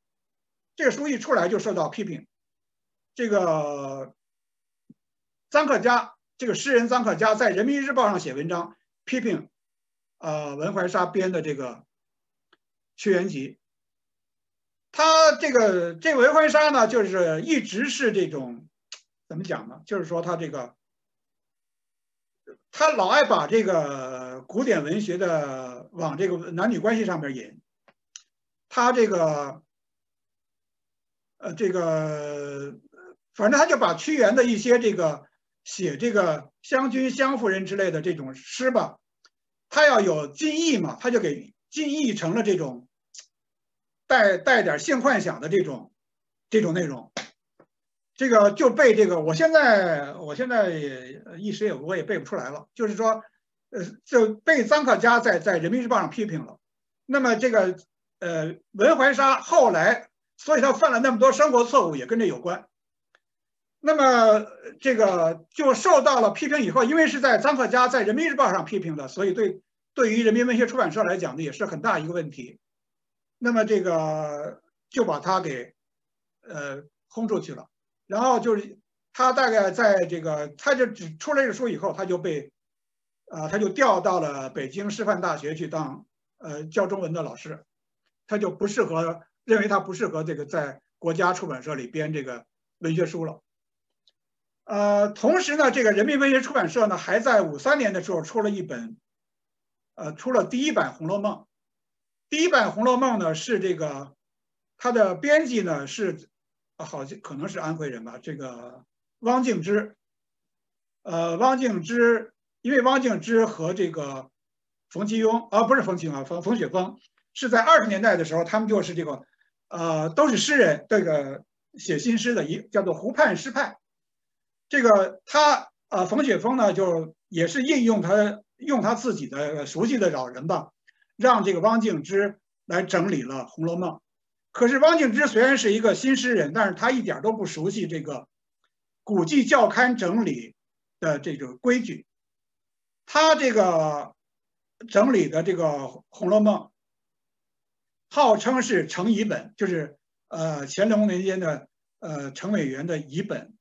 这个书一出来就受到批评，这个臧克家，这个诗人臧克家在《人民日报》上写文章批评，呃，文怀沙编的这个《屈原集》，他这个这文怀沙呢，就是一直是这种怎么讲呢？就是说他这个他老爱把这个古典文学的往这个男女关系上面引，他这个。呃，这个反正他就把屈原的一些这个写这个湘君湘夫人之类的这种诗吧，他要有近义嘛，他就给精译成了这种带带点性幻想的这种这种内容，这个就被这个我现在我现在也一时也我也背不出来了，就是说，呃，就被臧克家在在人民日报上批评了。那么这个呃文怀沙后来，所以他犯了那么多生活错误也跟这有关。那么这个就受到了批评以后，因为是在臧克家在人民日报上批评的，所以对对于人民文学出版社来讲呢，也是很大一个问题。那么这个就把他给呃轰出去了。然后就是他大概在这个他就只出了这个书以后，他就被啊他就调到了北京师范大学去当呃教中文的老师，他就不适合认为他不适合这个在国家出版社里编这个文学书了。呃，同时呢，这个人民文学出版社呢，还在五三年的时候出了一本，呃，出了第一版《红楼梦》。第一版《红楼梦》呢，是这个它的编辑呢是，好像可能是安徽人吧，这个汪敬之。呃，汪敬之，因为汪敬之和这个冯其庸，啊，不是冯其庸啊，冯冯雪峰，是在二十年代的时候，他们就是这个，呃，都是诗人，这个写新诗的一叫做湖畔诗派。这个他啊，冯雪峰呢，就也是应用他用他自己的熟悉的老人吧，让这个汪敬之来整理了《红楼梦》。可是汪敬之虽然是一个新诗人，但是他一点都不熟悉这个古籍校勘整理的这种规矩。他这个整理的这个《红楼梦》，号称是成遗本，就是呃乾隆年间的呃程伟元的遗本。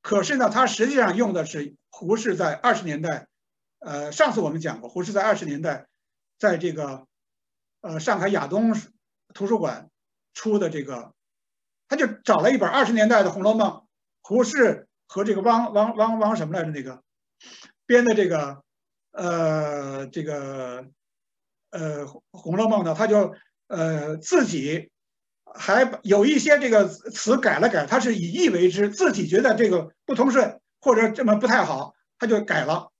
可是呢，他实际上用的是胡适在二十年代，呃，上次我们讲过，胡适在二十年代，在这个，呃，上海亚东图书馆出的这个，他就找了一本二十年代的《红楼梦》，胡适和这个汪汪汪汪什么来着那个编的这个，呃，这个，呃，《红楼梦》呢，他就呃自己。还有一些这个词改了改，他是以意为之，自己觉得这个不通顺或者这么不太好，他就改了。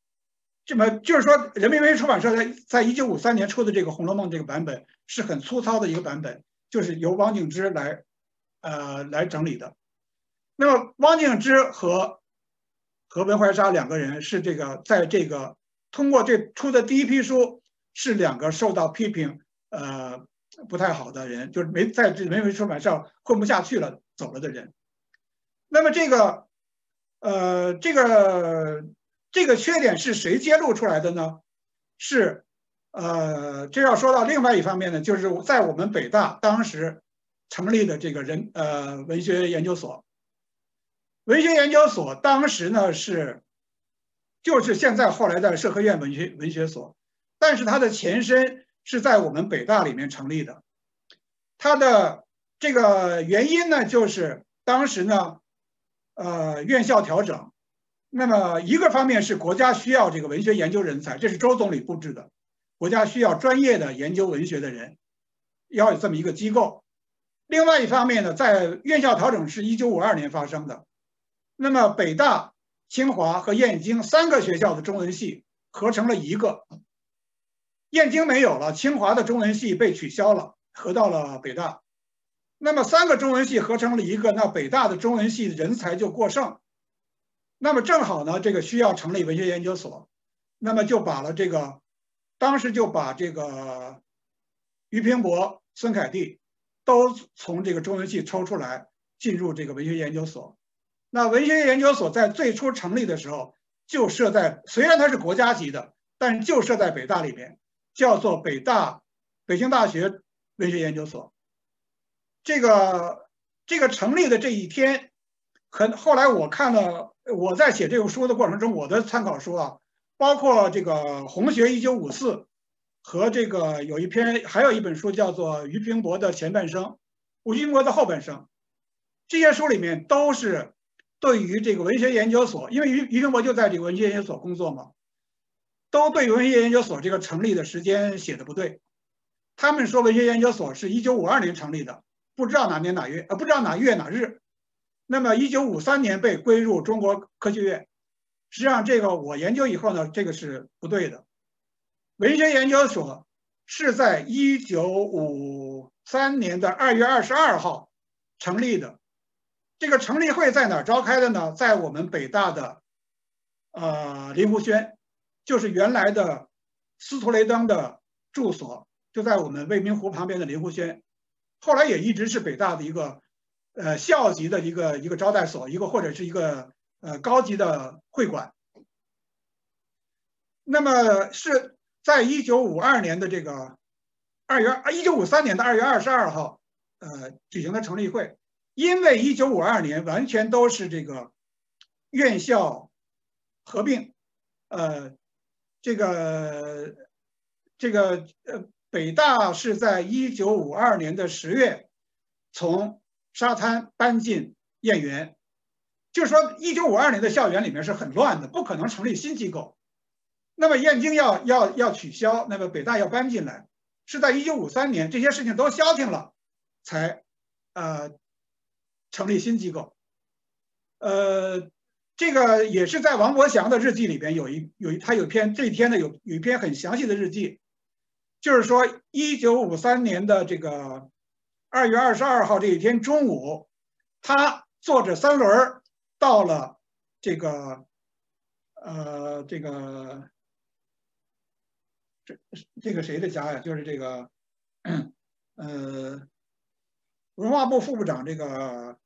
这么就是说，人民文学出版社在在一九五三年出的这个《红楼梦》这个版本是很粗糙的一个版本，就是由汪敬之来，呃，来整理的。那么汪敬之和和文怀沙两个人是这个在这个通过这出的第一批书是两个受到批评，呃。不太好的人，就是没在这文学出版社混不下去了，走了的人。那么这个，呃，这个这个缺点是谁揭露出来的呢？是，呃，这要说到另外一方面呢，就是在我们北大当时成立的这个人，呃，文学研究所。文学研究所当时呢是，就是现在后来的社科院文学文学所，但是它的前身。是在我们北大里面成立的，它的这个原因呢，就是当时呢，呃，院校调整，那么一个方面是国家需要这个文学研究人才，这是周总理布置的，国家需要专业的研究文学的人，要有这么一个机构。另外一方面呢，在院校调整是一九五二年发生的，那么北大、清华和燕京三个学校的中文系合成了一个。燕京没有了，清华的中文系被取消了，合到了北大。那么三个中文系合成了一个，那北大的中文系人才就过剩。那么正好呢，这个需要成立文学研究所，那么就把了这个，当时就把这个俞平伯、孙凯蒂都从这个中文系抽出来，进入这个文学研究所。那文学研究所在最初成立的时候，就设在虽然它是国家级的，但是就设在北大里面。叫做北大，北京大学文学研究所。这个这个成立的这一天，很后来我看了，我在写这个书的过程中，我的参考书啊，包括这个《红学一九五四》和这个有一篇，还有一本书叫做《俞平伯的前半生》，俞平伯的后半生。这些书里面都是对于这个文学研究所，因为俞俞平伯就在这个文学研究所工作嘛。都对文学研究所这个成立的时间写的不对，他们说文学研究所是一九五二年成立的，不知道哪年哪月，呃，不知道哪月哪日。那么一九五三年被归入中国科学院，实际上这个我研究以后呢，这个是不对的。文学研究所是在一九五三年的二月二十二号成立的。这个成立会在哪儿召开的呢？在我们北大的呃林湖轩，就是原来的斯图雷登的住所，就在我们未名湖旁边的林湖轩。后来也一直是北大的一个呃校级的一个一个招待所，一个或者是一个呃高级的会馆。那么是在一九五二年的这个二月啊，一九五三年的二月二十二号，呃，举行的成立会。因为一九五二年完全都是这个院校合并，呃，这个这个呃，北大是在一九五二年的十月从沙滩搬进燕园，就是说一九五二年的校园里面是很乱的，不可能成立新机构。那么燕京要要要取消，那么北大要搬进来，是在一九五三年，这些事情都消停了，才呃成立新机构。呃，这个也是在王伯祥的日记里边有一有一他有篇这一天的有有一篇很详细的日记，就是说一九五三年的这个二月二十二号这一天中午，他坐着三轮到了这个呃这个。这这个谁的家呀？就是这个，呃，文化部副部长这个，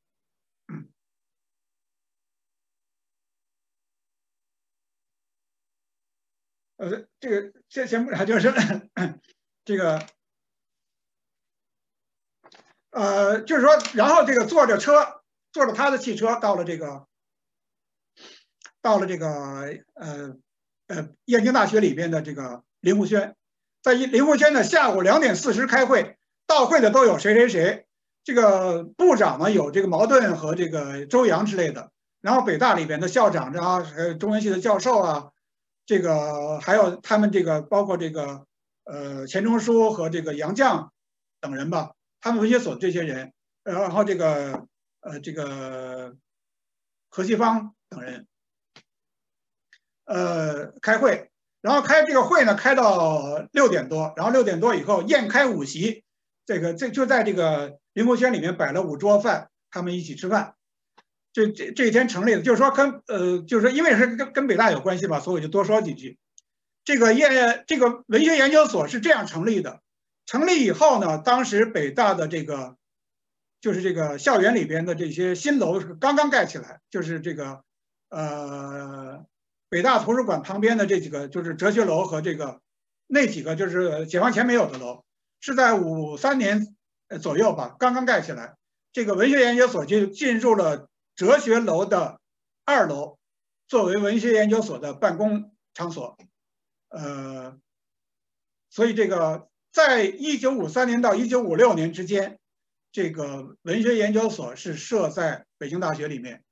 呃，这个先先不讲，就是这个，呃，就是说，然后这个坐着车，坐着他的汽车到了这个，到了这个，呃，呃，燕京大学里边的这个。林湖轩，在林湖轩呢，下午两点四十开会，到会的都有谁谁谁，这个部长呢有这个茅盾和这个周扬之类的，然后北大里边的校长啊，还有中文系的教授啊，这个还有他们这个包括这个呃钱钟书和这个杨绛等人吧，他们文学所这些人，然后这个呃这个何西芳等人，呃开会。然后开这个会呢，开到六点多，然后六点多以后宴开五席，这个这就在这个林湖轩里面摆了五桌饭，他们一起吃饭。这这这一天成立的，就是说跟呃，就是说因为是跟跟北大有关系吧，所以我就多说几句。这个业这个文学研究所是这样成立的，成立以后呢，当时北大的这个就是这个校园里边的这些新楼是刚刚盖起来，就是这个呃。北大图书馆旁边的这几个就是哲学楼和这个那几个就是解放前没有的楼，是在五三年左右吧，刚刚盖起来。这个文学研究所就进入了哲学楼的二楼，作为文学研究所的办公场所。呃，所以这个在一九五三年到一九五六年之间，这个文学研究所是设在北京大学里面。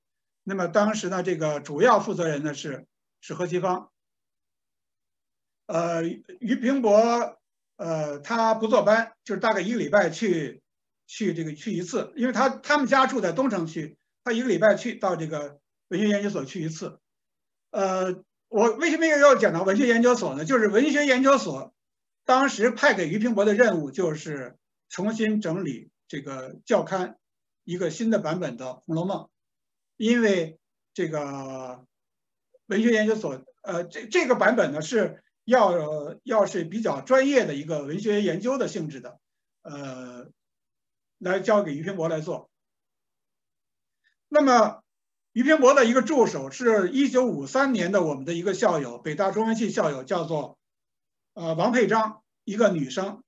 那么当时呢，这个主要负责人呢是。是何其芳，呃，于平伯，呃，他不坐班，就是大概一个礼拜去，去这个去一次，因为他他们家住在东城区，一个礼拜去到这个文学研究所去一次。呃，我为什么要讲到文学研究所呢？就是文学研究所当时派给于平伯的任务就是重新整理这个教刊，一个新的版本的《红楼梦》，因为这个。文学研究所，呃，这这个版本呢是要要是比较专业的一个文学研究的性质的，呃，来交给于平伯来做。那么，于平伯的一个助手是一九五三年的我们的一个校友，北大中文系校友，叫做呃王佩章，一个女生。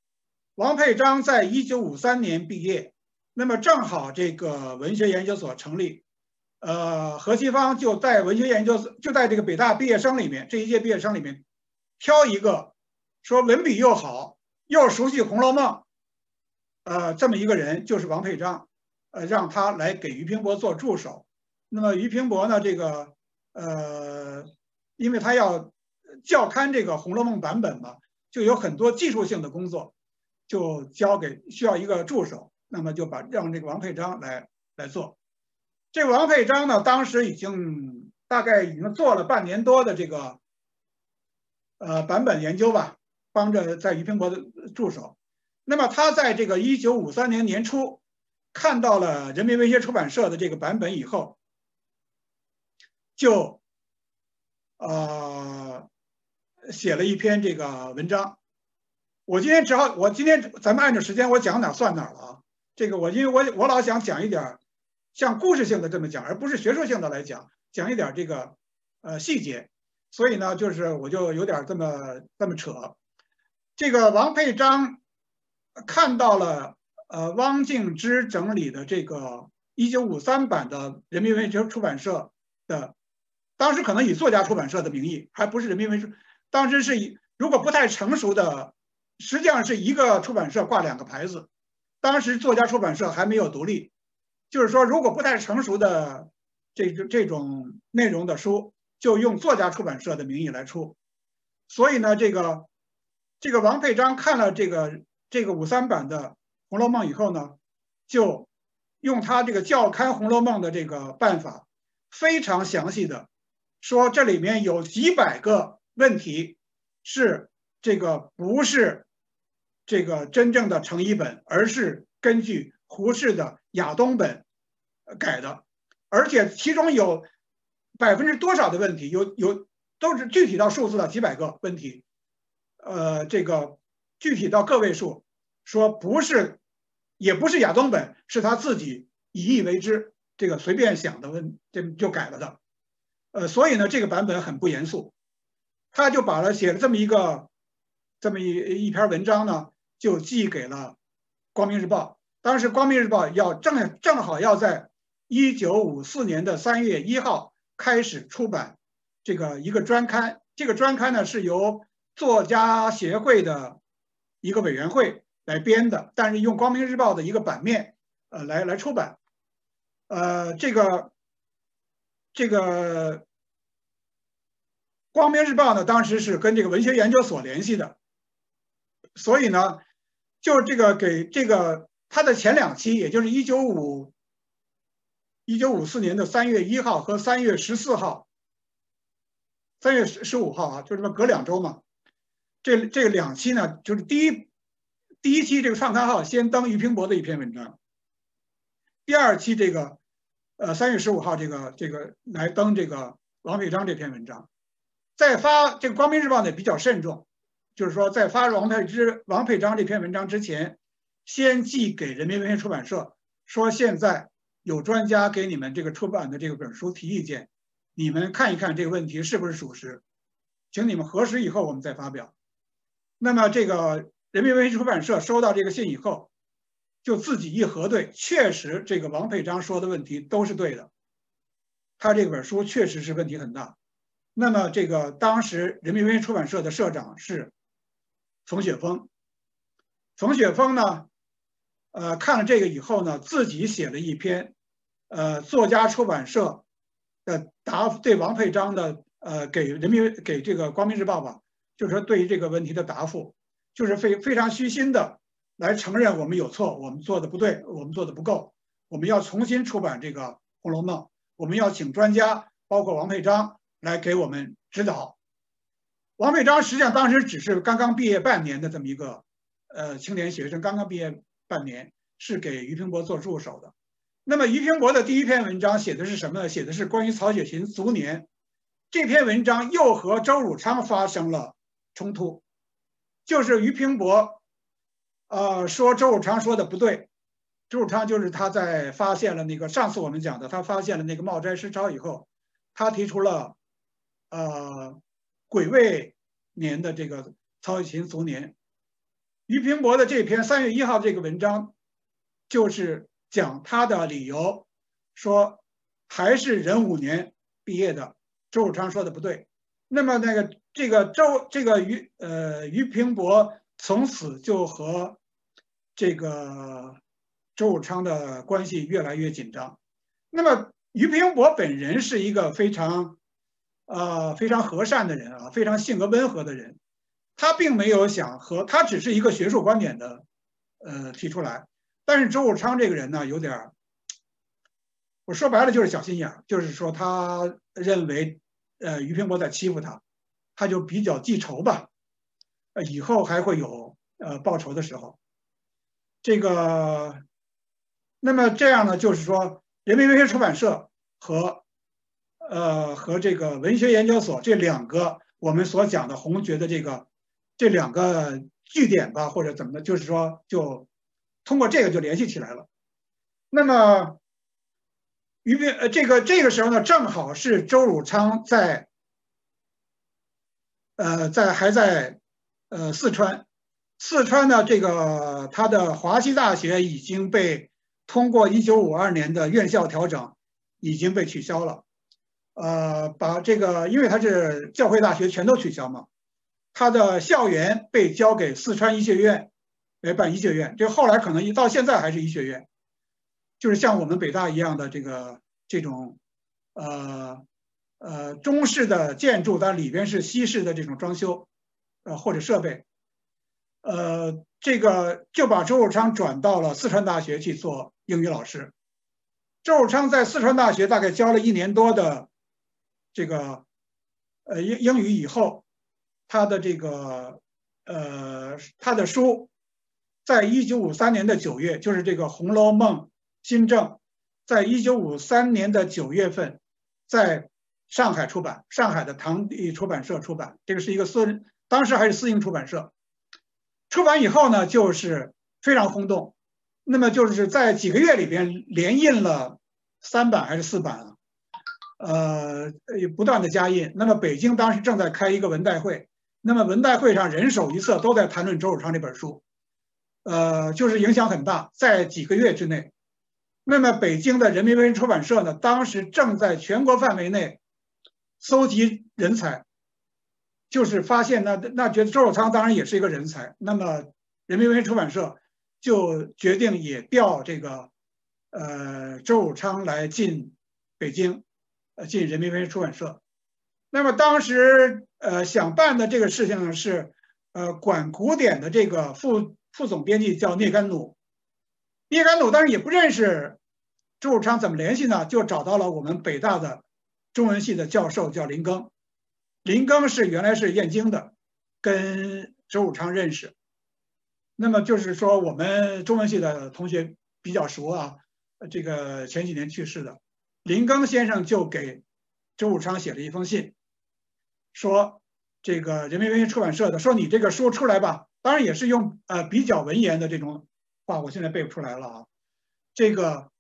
王佩章在一九五三年毕业，那么正好这个文学研究所成立。呃，何西芳就在文学研究所，就在这个北大毕业生里面，这一届毕业生里面，挑一个说文笔又好，又熟悉《红楼梦》，呃，这么一个人就是王佩章，呃，让他来给俞平伯做助手。那么俞平伯呢，这个呃，因为他要校刊这个《红楼梦》版本嘛，就有很多技术性的工作，就交给需要一个助手，那么就把让这个王佩章来来做。这王佩章呢，当时已经大概已经做了半年多的这个呃版本研究吧，帮着在于平伯的助手。那么他在这个一九五三年年初看到了人民文学出版社的这个版本以后，就呃写了一篇这个文章。我今天只好，我今天咱们按照时间，我讲哪算哪了啊。这个我因为我我老想讲一点像故事性的这么讲，而不是学术性的来讲，讲一点这个呃细节。所以呢，就是我就有点这么这么扯。这个王佩章看到了呃汪静之整理的这个一九五三版的人民文学出版社的，当时可能以作家出版社的名义，还不是人民文学，当时是以如果不太成熟的，实际上是一个出版社挂两个牌子。当时作家出版社还没有独立，就是说如果不太成熟的这这种内容的书。就用作家出版社的名义来出，所以呢，这个这个王佩章看了这个这个五三版的《红楼梦》以后呢，就用他这个教刊《红楼梦》的这个办法，非常详细的说这里面有几百个问题是这个不是这个真正的成一本，而是根据胡适的亚东本改的，而且其中有。百分之多少的问题有有都是具体到数字的几百个问题，呃，这个具体到个位数，说不是，也不是亚东本，是他自己以意为之，这个随便想的问这就改了的，呃，所以呢，这个版本很不严肃，他就把了写了这么一个这么一一篇文章呢，就寄给了《光明日报》，当时《光明日报》要正正好要在一九五四年的三月一号。开始出版这个一个专刊，这个专刊呢是由作家协会的一个委员会来编的，但是用《光明日报》的一个版面，呃，来来出版。呃，这个这个《光明日报》呢，当时是跟这个文学研究所联系的，所以呢，就这个给这个它的前两期，也就是一九五。一九五四年的三月一号和三月十四号，三月十十五号啊，就这么隔两周嘛。这这两期呢，就是第一第一期这个创刊号先登俞平伯的一篇文章，第二期这个呃三月十五号这个这个来登这个王佩章这篇文章。在发这个《光明日报》呢比较慎重，就是说在发王佩之王佩章这篇文章之前，先寄给人民文学出版社，说现在。有专家给你们这个出版的这个本书提意见，你们看一看这个问题是不是属实，请你们核实以后我们再发表。那么这个人民文学出版社收到这个信以后，就自己一核对，确实这个王佩章说的问题都是对的，他这本书确实是问题很大。那么这个当时人民文学出版社的社长是冯雪峰，冯雪峰呢？呃，看了这个以后呢，自己写了一篇，呃，作家出版社的答对王佩章的呃给人民给这个光明日报吧，就是说对于这个问题的答复，就是非非常虚心的来承认我们有错，我们做的不对，我们做的不够，我们要重新出版这个《红楼梦》，我们要请专家，包括王佩章来给我们指导。王佩章实际上当时只是刚刚毕业半年的这么一个呃青年学生，刚刚毕业。半年是给俞平伯做助手的。那么俞平伯的第一篇文章写的是什么呢？写的是关于曹雪芹卒年。这篇文章又和周汝昌发生了冲突，就是俞平伯，呃，说周汝昌说的不对。周汝昌就是他在发现了那个上次我们讲的，他发现了那个茂斋诗抄以后，他提出了，呃，癸未年的这个曹雪芹卒年。俞平伯的这篇三月一号这个文章，就是讲他的理由，说还是壬午年毕业的。周汝昌说的不对。那么那个这个周这个俞呃俞平伯从此就和这个周汝昌的关系越来越紧张。那么俞平伯本人是一个非常呃非常和善的人啊，非常性格温和的人。他并没有想和他只是一个学术观点的，呃，提出来。但是周汝昌这个人呢，有点，我说白了就是小心眼，就是说他认为，呃，俞平伯在欺负他，他就比较记仇吧，呃，以后还会有呃报仇的时候。这个，那么这样呢，就是说，人民文学出版社和呃和这个文学研究所这两个我们所讲的红学的这个这两个据点吧，或者怎么的，就是说就通过这个就联系起来了。那么。于斌，呃，这个这个时候呢，正好是周汝昌在，呃，在还在，呃，四川，四川呢，这个他的华西大学已经被通过一九五二年的院校调整，已经被取消了，呃，把这个，因为他是教会大学全都取消嘛，他的校园被交给四川医学院来办医学院，这后来可能到现在还是医学院。就是像我们北大一样的这个这种，呃呃中式的建筑，但里边是西式的这种装修，呃或者设备，呃这个就把周汝昌转到了四川大学去做英语老师。周汝昌在四川大学大概教了一年多的这个呃英英语以后，他的这个呃他的书，在一九五三年的九月，就是这个《红楼梦》。新政在一九五三年的九月份，在上海出版，上海的唐地出版社出版。这个是一个私人，当时还是私营出版社。出版以后呢，就是非常轰动。那么就是在几个月里边连印了三版还是四版啊？呃，不断的加印。那么北京当时正在开一个文代会，那么文代会上人手一册都在谈论周汝昌这本书，呃，就是影响很大，在几个月之内。那么，北京的人民文学出版社呢，当时正在全国范围内搜集人才，就是发现那那觉得周汝昌当然也是一个人才。那么，人民文学出版社就决定也调这个呃周汝昌来进北京，呃进人民文学出版社。那么当时呃想办的这个事情呢是，呃管古典的这个副副总编辑叫聂甘努。聂甘努当然也不认识周汝昌，怎么联系呢？就找到了我们北大的中文系的教授，叫林庚。林庚是原来是燕京的，跟周汝昌认识。那么就是说，我们中文系的同学比较熟啊。这个前几年去世的林庚先生就给周汝昌写了一封信，说这个人民文学出版社的说你这个书出来吧，当然也是用呃比较文言的这种。话我现在背不出来了啊，这个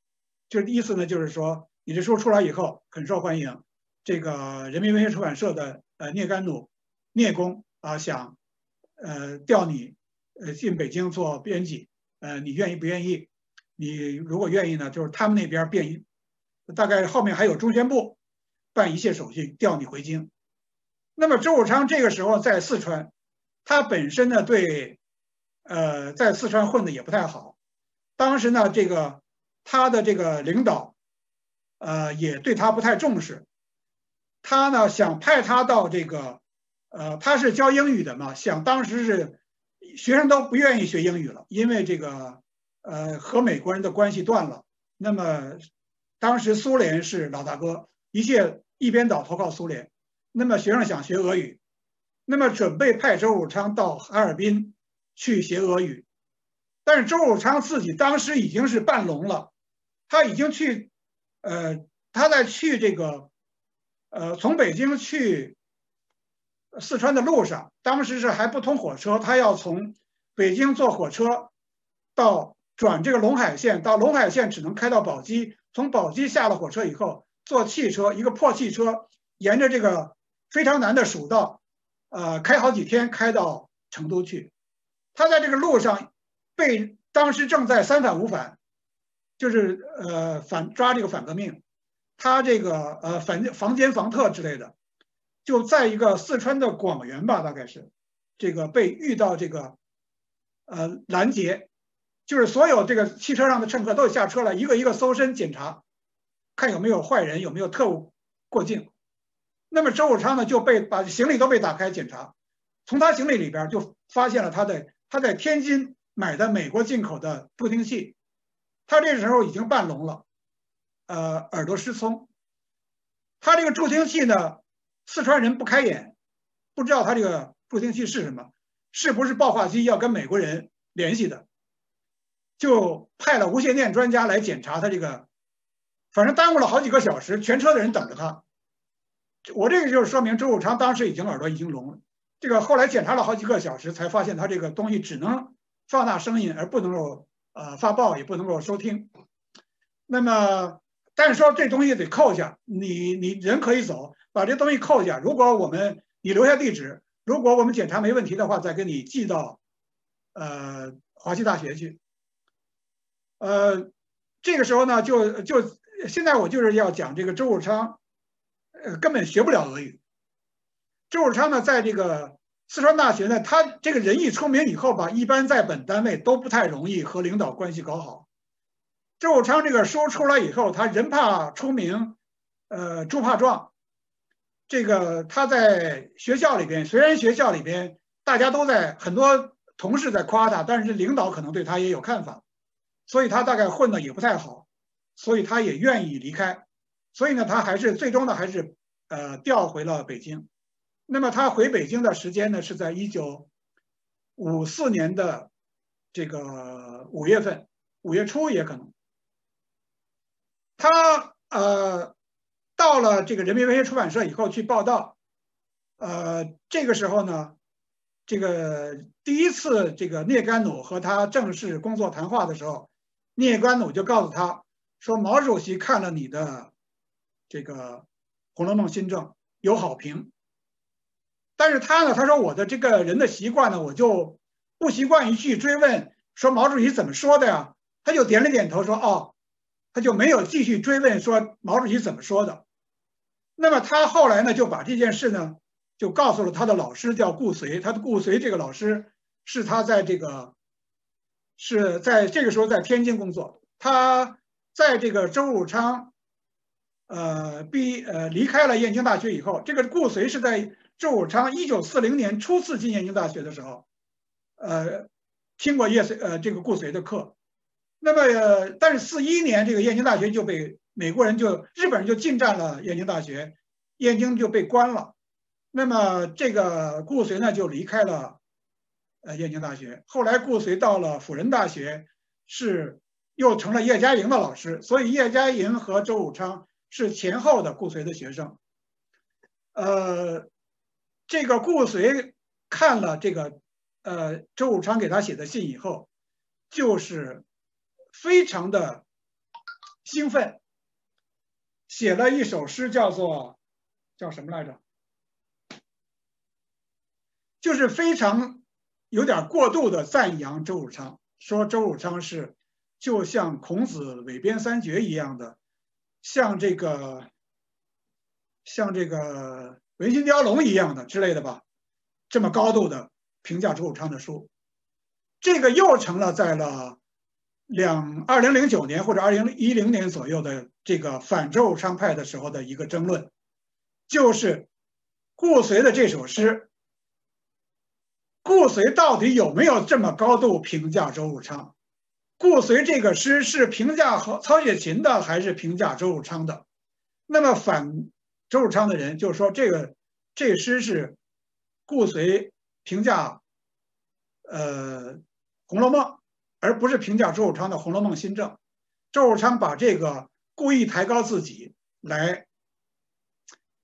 就是意思呢，就是说你这书出来以后很受欢迎，这个人民文学出版社的呃聂甘努聂公啊想呃调你呃进北京做编辑，呃你愿意不愿意？你如果愿意呢，就是他们那边变，大概后面还有中宣部办一切手续调你回京。那么周汝昌这个时候在四川，他本身呢对。呃，在四川混的也不太好，当时呢，这个他的这个领导，呃，也对他不太重视，他呢想派他到这个，呃，他是教英语的嘛，想当时是学生都不愿意学英语了，因为这个，呃，和美国人的关系断了，那么当时苏联是老大哥，一切一边倒投靠苏联，那么学生想学俄语，那么准备派周汝昌到哈尔滨。去学俄语，但是周汝昌自己当时已经是半聋了，他已经去，呃，他在去这个，呃，从北京去四川的路上，当时是还不通火车，他要从北京坐火车到转这个陇海线，到陇海线只能开到宝鸡，从宝鸡下了火车以后，坐汽车一个破汽车，沿着这个非常难的蜀道，呃，开好几天开到成都去。他在这个路上被当时正在三反五反，就是呃反抓这个反革命，他这个呃反防奸防特之类的，就在一个四川的广元吧，大概是这个被遇到这个呃拦截，就是所有这个汽车上的乘客都下车了，一个一个搜身检查，看有没有坏人，有没有特务过境。那么周汝昌呢就被把行李都被打开检查，从他行李里边就发现了他的。他在天津买的美国进口的助听器，他这时候已经半聋了，呃，耳朵失聪。他这个助听器呢，四川人不开眼，不知道他这个助听器是什么。是不是报话机要跟美国人联系的，就派了无线电专家来检查他这个，反正耽误了好几个小时，全车的人等着他。我这个就是说明周汝昌当时已经耳朵已经聋了。这个后来检查了好几个小时，才发现他这个东西只能放大声音，而不能够呃发报，也不能够收听。那么，但是说这东西得扣下，你你人可以走，把这东西扣下。如果我们你留下地址，如果我们检查没问题的话，再给你寄到呃华西大学去。呃，这个时候呢，就就现在我就是要讲这个周汝昌。呃，根本学不了俄语。周汝昌呢，在这个四川大学呢，他这个人一出名以后吧，一般在本单位都不太容易和领导关系搞好。周汝昌这个书出来以后，他人怕出名，呃，猪怕壮。这个他在学校里边，虽然学校里边大家都在很多同事在夸他，但是领导可能对他也有看法，所以他大概混的也不太好，所以他也愿意离开。所以呢，他还是最终呢，还是呃调回了北京。那么他回北京的时间呢，是在一九五四年的这个五月份，五月初也可能。他呃到了这个人民文学出版社以后去报道，呃这个时候呢，这个第一次这个聂甘努和他正式工作谈话的时候，聂甘努就告诉他说：“毛主席看了你的。”这个《红楼梦》新政有好评，但是他呢，他说我的这个人的习惯呢，我就不习惯于去追问说毛主席怎么说的呀，他就点了点头说哦，他就没有继续追问说毛主席怎么说的。那么他后来呢，就把这件事呢，就告诉了他的老师叫顾随，他的顾随这个老师是他在这个是在这个时候在天津工作，他在这个周汝昌。呃，毕呃离开了燕京大学以后，这个顾随是在周汝昌一九四零年初次进燕京大学的时候，呃，听过叶随呃这个顾随的课。那么，但是四一年这个燕京大学就被美国人就日本人就进占了燕京大学，燕京就被关了。那么这个顾随呢就离开了呃燕京大学。后来顾随到了辅仁大学，是又成了叶嘉莹的老师。所以叶嘉莹和周汝昌。是前后的顾随的学生，呃，这个顾随看了这个呃周汝昌给他写的信以后，就是非常的兴奋，写了一首诗，叫做叫什么来着？就是非常有点过度的赞扬周汝昌，说周汝昌是就像孔子韦编三绝一样的。像这个，像这个文心雕龙一样的之类的吧，这么高度的评价周汝昌的书，这个又成了在了两二零零九年或者二零一零年左右的这个反周汝昌派的时候的一个争论，就是顾随的这首诗，顾随到底有没有这么高度评价周汝昌？顾随这个诗是评价曹曹雪芹的，还是评价周汝昌的？那么反周汝昌的人就是说这个这诗是顾随评价呃《红楼梦》，而不是评价周汝昌的《红楼梦》新政。周汝昌把这个故意抬高自己来，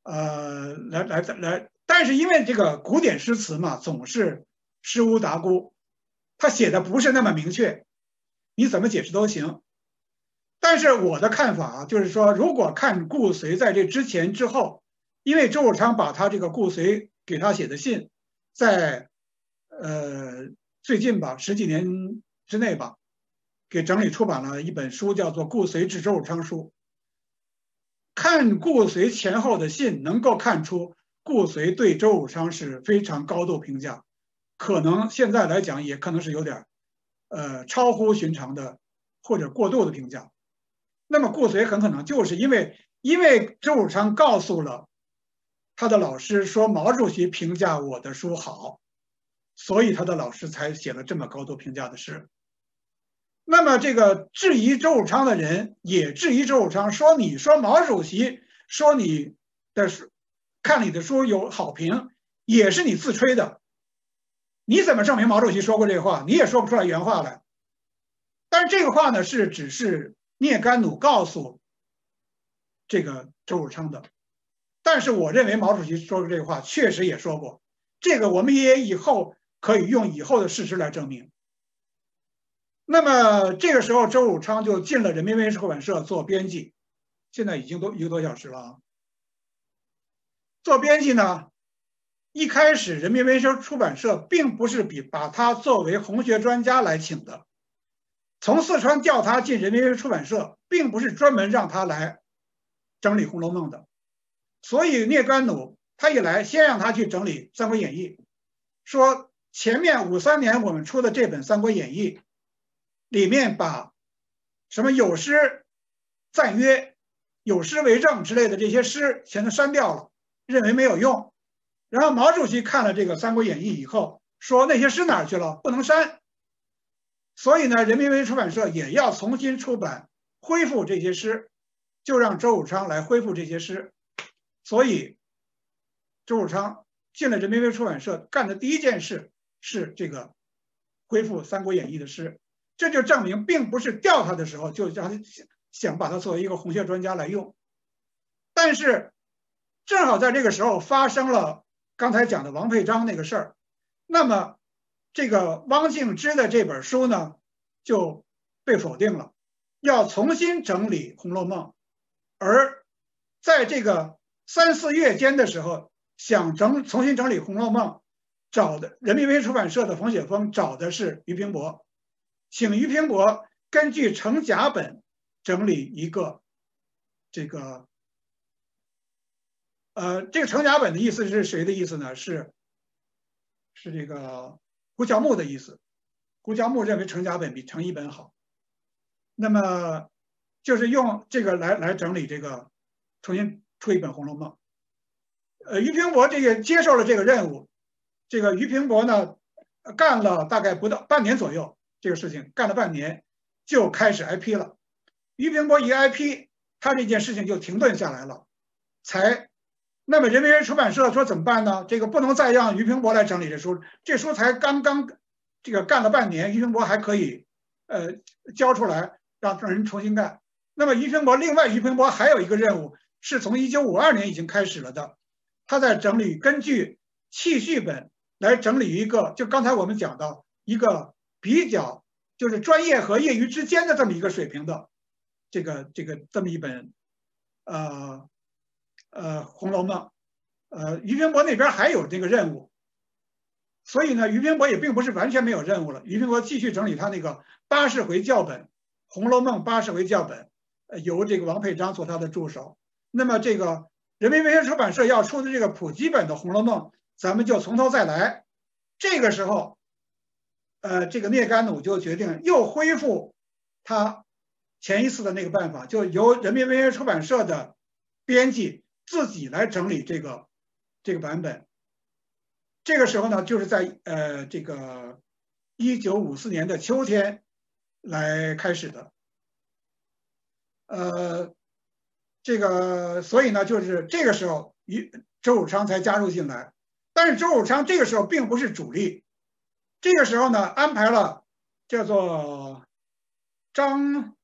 呃，来来来，但是因为这个古典诗词嘛，总是诗无达姑，他写的不是那么明确。你怎么解释都行，但是我的看法啊，就是说，如果看顾随在这之前之后，因为周汝昌把他这个顾随给他写的信，在呃最近吧十几年之内吧，给整理出版了一本书，叫做《顾随致周汝昌书》。看顾随前后的信，能够看出顾随对周汝昌是非常高度评价，可能现在来讲也可能是有点。呃，超乎寻常的或者过度的评价，那么顾随很可能就是因为因为周汝昌告诉了他的老师说毛主席评价我的书好，所以他的老师才写了这么高度评价的诗。那么这个质疑周汝昌的人也质疑周汝昌，说你说毛主席说你的书看你的书有好评，也是你自吹的。你怎么证明毛主席说过这话？你也说不出来原话来。但是这个话呢，是只是聂甘努告诉这个周汝昌的。但是我认为毛主席说的这个话确实也说过，这个我们也以后可以用以后的事实来证明。那么这个时候，周汝昌就进了人民文学出版社做编辑，现在已经都一个多小时了啊。做编辑呢，一开始人民文学出版社并不是比把他作为红学专家来请的，从四川调他进人民文学出版社，并不是专门让他来整理《红楼梦》的。所以聂甘努他一来，先让他去整理《三国演义》，说前面五三年我们出的这本《三国演义》。里面把什么有诗赞曰、有诗为证之类的这些诗全都删掉了，认为没有用。然后毛主席看了这个《三国演义》以后，说那些诗哪去了？不能删。所以呢，人民文学出版社也要重新出版，恢复这些诗，就让周汝昌来恢复这些诗。所以，周汝昌进了人民文学出版社干的第一件事是这个恢复《三国演义》的诗。这就证明，并不是调他的时候就让他想把他作为一个红学专家来用，但是正好在这个时候发生了刚才讲的王佩章那个事儿，那么这个汪静之的这本书呢就被否定了，要重新整理《红楼梦》，而在这个三四月间的时候，想整重新整理《红楼梦》，找的人民文学出版社的冯雪峰找的是俞平伯。请俞平伯根据成甲本整理一个这个，呃，这个成甲本的意思是谁的意思呢？是是这个胡乔木的意思。胡乔木认为成甲本比成乙本好，那么就是用这个来来整理这个，重新出一本《红楼梦》。呃，俞平伯这个接受了这个任务，这个俞平伯呢干了大概不到半年左右。这个事情干了半年，就开始挨批了。俞平伯一挨批，他这件事情就停顿下来了。才，那么人民出版社说怎么办呢？这个不能再让俞平伯来整理这书，这书才刚刚这个干了半年，俞平伯还可以呃交出来让让人重新干。那么俞平伯另外，俞平伯还有一个任务是从一九五二年已经开始了的，他在整理根据契序本来整理一个，就刚才我们讲到一个。比较就是专业和业余之间的这么一个水平的，这个这个这么一本，呃呃《红楼梦》，呃俞平伯那边还有这个任务，所以呢，俞平伯也并不是完全没有任务了。俞平伯继续整理他那个八十回校本《红楼梦》八十回校本，呃由这个王佩章做他的助手。那么这个人民文学出版社要出的这个普及本的《红楼梦》，咱们就从头再来。这个时候。呃，这个聂甘努就决定又恢复他前一次的那个办法，就由人民文学出版社的编辑自己来整理这个这个版本。这个时候呢，就是在呃这个一九五四年的秋天来开始的。呃，这个所以呢，就是这个时候，于周汝昌才加入进来，但是周汝昌这个时候并不是主力。这个时候呢，安排了叫做张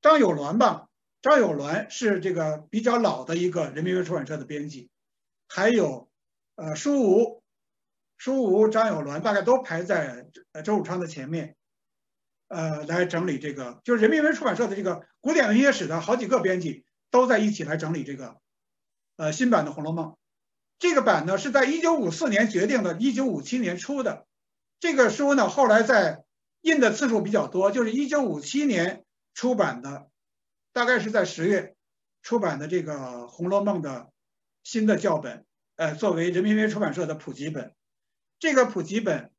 张友鸾吧，张友鸾是这个比较老的一个人民文学出版社的编辑，还有呃舒吴，舒吴、张友鸾大概都排在呃周汝昌的前面，呃，来整理这个，就是人民文学出版社的这个古典文学史的好几个编辑都在一起来整理这个呃新版的《红楼梦》，这个版呢是在一九五四年决定的，一九五七年出的。这个书呢，后来在印的次数比较多，就是一九五七年出版的，大概是在十月出版的这个《红楼梦》的新的校本，呃，作为人民文学出版社的普及本。这个普及本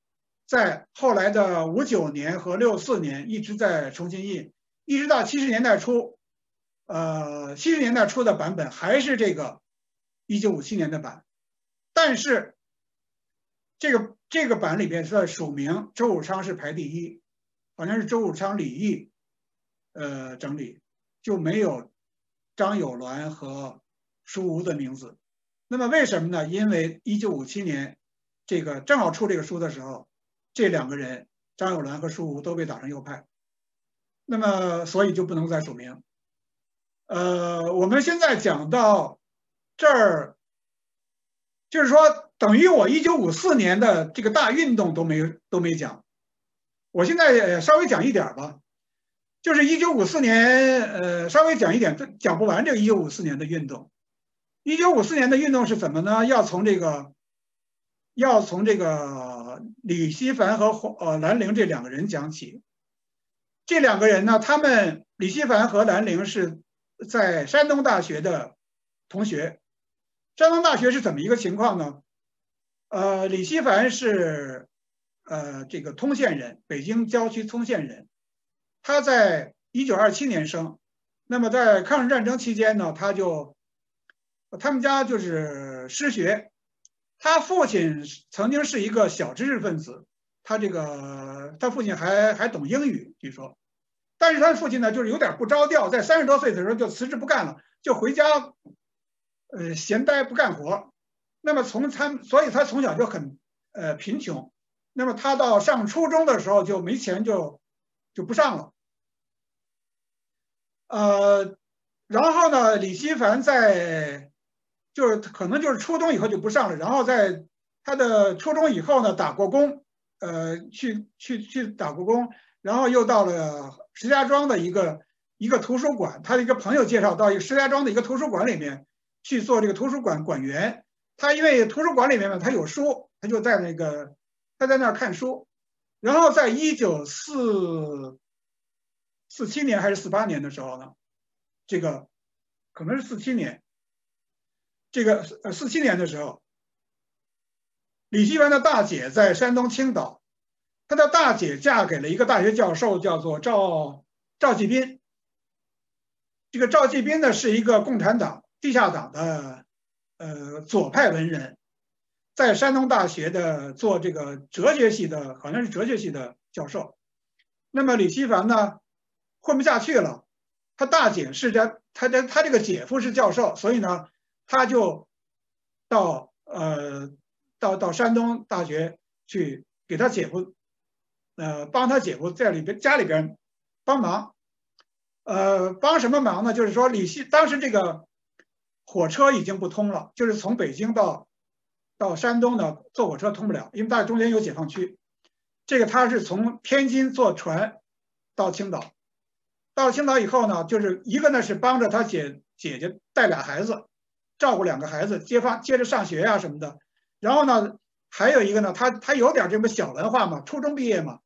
在后来的五九年和六四年一直在重新印，一直到七十年代初，呃，七十年代初的版本还是这个一九五七年的版，但是。这个这个版里边是署名周汝昌是排第一，好像是周汝昌、李毅，呃，整理就没有张友鸾和舒吴的名字。那么为什么呢？因为一九五七年这个正好出这个书的时候，这两个人张友兰和舒吴都被打成右派，那么所以就不能再署名。呃，我们现在讲到这儿，就是说等于我一九五四年的这个大运动都没都没讲，我现在稍微讲一点吧，就是一九五四年，呃，稍微讲一点，讲不完这个一九五四年的运动。一九五四年的运动是怎么呢？要从这个，要从这个李希凡和黄呃兰陵这两个人讲起。这两个人呢，他们李希凡和兰陵是在山东大学的同学。山东大学是怎么一个情况呢？呃，李希凡是呃这个通县人，北京郊区通县人。他在一九二七年生，那么在抗日战争期间呢，他就。他们家就是失学，他父亲曾经是一个小知识分子，他这个他父亲还还懂英语，据说，但是他父亲呢，就是有点不着调，在三十多岁的时候就辞职不干了，就回家，呃，闲呆不干活。那么从他，所以他从小就很呃贫穷。那么他到上初中的时候就没钱，就就不上了。呃，然后呢，李希凡在。就是可能就是初中以后就不上了，然后在他的初中以后呢，打过工，呃，去去去打过工，然后又到了石家庄的一个一个图书馆，他的一个朋友介绍到一个石家庄的一个图书馆里面去做这个图书馆馆员。他因为图书馆里面呢，他有书，他就在那个他在那儿看书。然后在一九四四七年还是四八年的时候呢，这个可能是四七年。这个呃，四七年的时候，李希凡的大姐在山东青岛，他的大姐嫁给了一个大学教授，叫做赵赵继斌。这个赵继斌呢，是一个共产党地下党的呃左派文人，在山东大学的做这个哲学系的，好像是哲学系的教授。那么李希凡呢，混不下去了，他大姐是在他的他这个姐夫是教授，所以呢。他就到呃到到山东大学去给他姐夫，呃帮他姐夫在里边家里边帮忙，呃帮什么忙呢？就是说李希当时这个火车已经不通了，就是从北京到到山东呢坐火车通不了，因为大中间有解放区。这个他是从天津坐船到青岛，到了青岛以后呢，就是一个呢是帮着他姐姐姐带俩孩子。照顾两个孩子，接放接着上学呀什么的。然后呢，还有一个呢，他他有点这么小文化嘛，初中毕业嘛，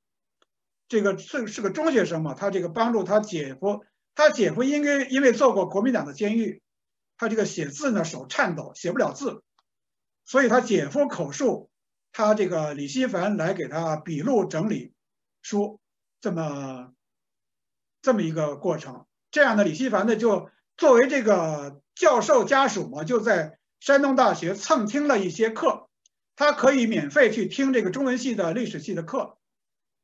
这个是是个中学生嘛。他这个帮助他姐夫，他姐夫应该因为做过国民党的监狱，他这个写字呢手颤抖，写不了字，所以他姐夫口述，他这个李希凡来给他笔录整理书，这么这么一个过程。这样的李希凡呢，就作为这个。教授家属嘛，就在山东大学蹭听了一些课，他可以免费去听这个中文系的历史系的课，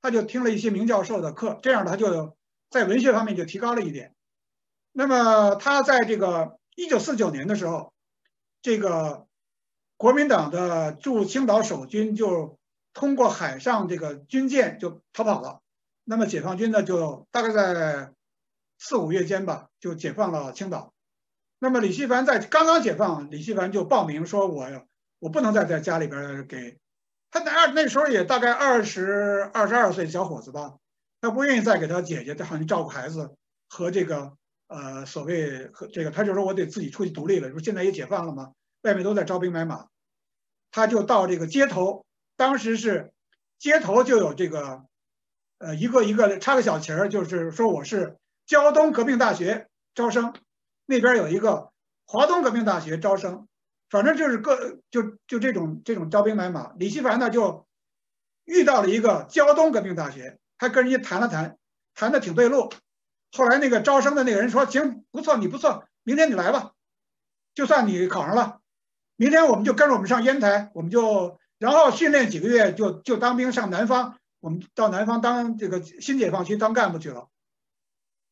他就听了一些名教授的课，这样他就在文学方面就提高了一点。那么他在这个一九四九年的时候，这个国民党的驻青岛守军就通过海上这个军舰就逃跑了，那么解放军呢就大概在四五月间吧，就解放了青岛。那么李希凡在刚刚解放，李希凡就报名说：“我我不能再在家里边给他那二那时候也大概二十二十二岁小伙子吧，他不愿意再给他姐姐在好像照顾孩子和这个呃所谓和这个，他就说我得自己出去独立了。说现在也解放了嘛，外面都在招兵买马，他就到这个街头，当时是街头就有这个呃一个一个插个小旗儿，就是说我是胶东革命大学招生。”那边有一个华东革命大学招生，反正就是各就就这种这种招兵买马。李希凡呢就遇到了一个胶东革命大学，他跟人家谈了谈，谈的挺对路。后来那个招生的那个人说：“行，不错，你不错，明天你来吧，就算你考上了，明天我们就跟着我们上烟台，我们就然后训练几个月，就就当兵上南方，我们到南方当这个新解放区当干部去了。”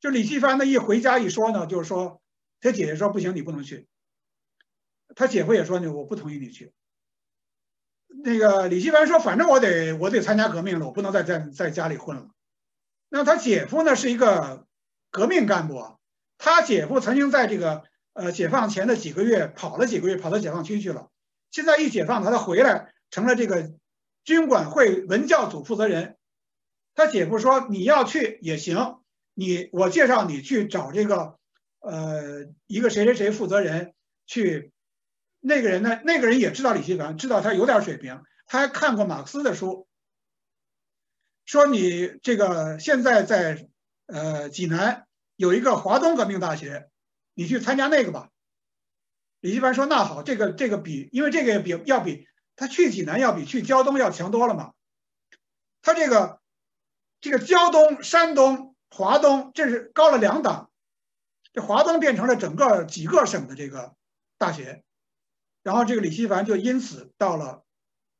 就李继凡呢一回家一说呢，就是说。他姐姐说不行，你不能去。他姐夫也说呢，我不同意你去。那个李继凡说：“反正我得我得参加革命了，我不能再在在家里混了。”那他姐夫呢是一个革命干部啊，他姐夫曾经在这个呃解放前的几个月跑了几个月，跑到解放区去了。现在一解放他，他回来成了这个军管会文教组负责人。他姐夫说：“你要去也行，你我介绍你去找这个呃一个谁谁谁负责人去。”那个人呢？那个人也知道李希凡，知道他有点水平，他还看过马克思的书。说你这个现在在呃济南有一个华东革命大学，你去参加那个吧。李希凡说：“那好，这个这个比，因为这个也比要比他去济南要比去胶东要强多了嘛。他这个这个胶东、山东、华东，这是高了两档，这华东变成了整个几个省的这个大学。”然后这个李希凡就因此到了，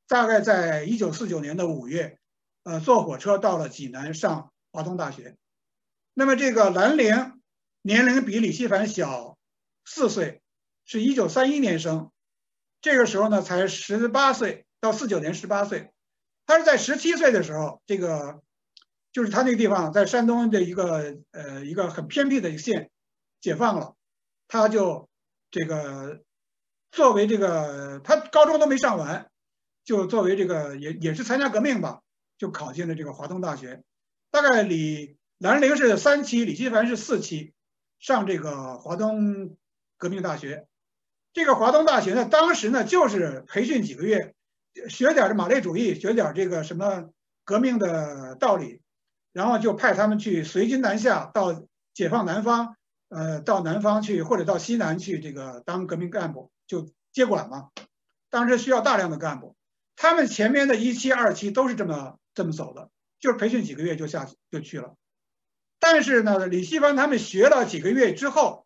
大概在一九四九年的五月，呃，坐火车到了济南上华东大学。那么这个兰陵年龄比李希凡小四岁，是一九三一年生，这个时候呢才十八岁，到四九年十八岁。他是在十七岁的时候，这个就是他那个地方在山东的一个呃一个很偏僻的一个县解放了，他就这个。作为这个，他高中都没上完，就作为这个也也是参加革命吧，就考进了这个华东大学。大概李兰陵是三期，李希凡是四期，上这个华东革命大学。这个华东大学呢，当时呢就是培训几个月，学点这马列主义，学点这个什么革命的道理，然后就派他们去随军南下，到解放南方，呃，到南方去或者到西南去这个当革命干部。就接管嘛，当时需要大量的干部，他们前面的一期、二期都是这么这么走的，就是培训几个月就下就去了。但是呢，李希凡他们学了几个月之后，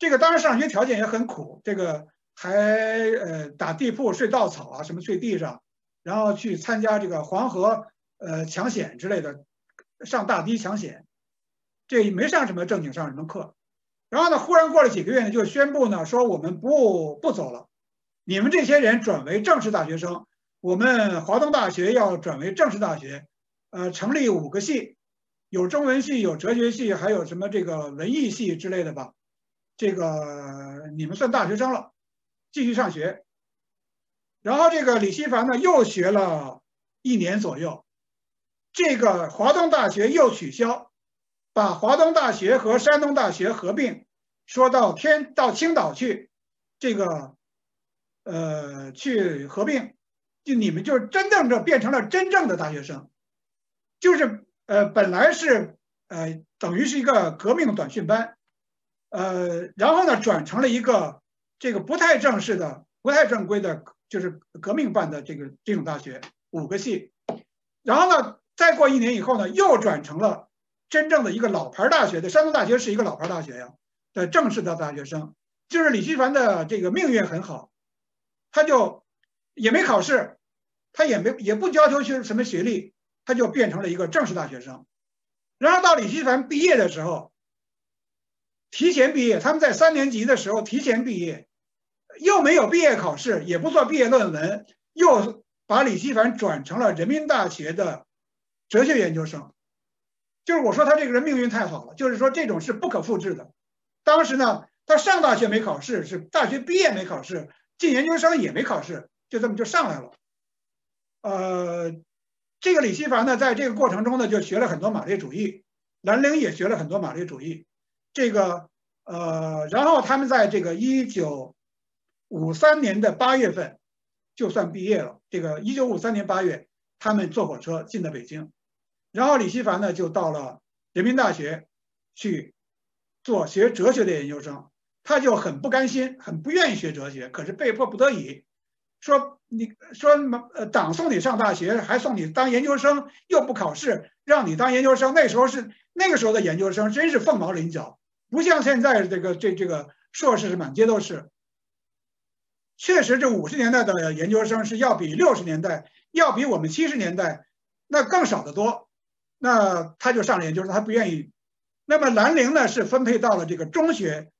这个当时上学条件也很苦，这个还呃打地铺、睡稻草啊，什么睡地上，然后去参加这个黄河呃抢险之类的，上大堤抢险，这没上什么正经上什么课。然后呢？忽然过了几个月呢，就宣布呢，说我们不不走了，你们这些人转为正式大学生，我们华东大学要转为正式大学，呃，成立五个系，有中文系，有哲学系，还有什么这个文艺系之类的吧。这个你们算大学生了，继续上学。然后这个李希凡呢，又学了一年左右，这个华东大学又取消。把华东大学和山东大学合并，说到天到青岛去，这个，呃，去合并，就你们就是真正的变成了真正的大学生，就是呃，本来是呃，等于是一个革命短训班，呃，然后呢，转成了一个这个不太正式的、不太正规的，就是革命办的这个这种大学，五个系，然后呢，再过一年以后呢，又转成了。真正的一个老牌大学的山东大学是一个老牌大学呀，的正式的大学生，就是李希凡的这个命运很好，他就也没考试，他也没也不要求学什么学历，他就变成了一个正式大学生。然后到李希凡毕业的时候，提前毕业，他们在三年级的时候提前毕业，又没有毕业考试，也不做毕业论文，又把李希凡转成了人民大学的哲学研究生。就是我说他这个人命运太好了，就是说这种是不可复制的。当时呢，他上大学没考试，是大学毕业没考试，进研究生也没考试，就这么就上来了。呃，这个李希凡呢，在这个过程中呢，就学了很多马列主义，兰陵也学了很多马列主义。这个呃，然后他们在这个一九五三年的八月份就算毕业了。这个一九五三年八月，他们坐火车进的北京。然后李希凡呢，就到了人民大学去做学哲学的研究生。他就很不甘心，很不愿意学哲学，可是被迫不得已，说你说么？呃，党送你上大学，还送你当研究生，又不考试，让你当研究生。那时候是那个时候的研究生，真是凤毛麟角，不像现在这个这这个硕士是满街都是。确实，这五十年代的研究生是要比六十年代，要比我们七十年代那更少得多。那他就上了研究生，他不愿意。那么兰陵呢，是分配到了这个中学，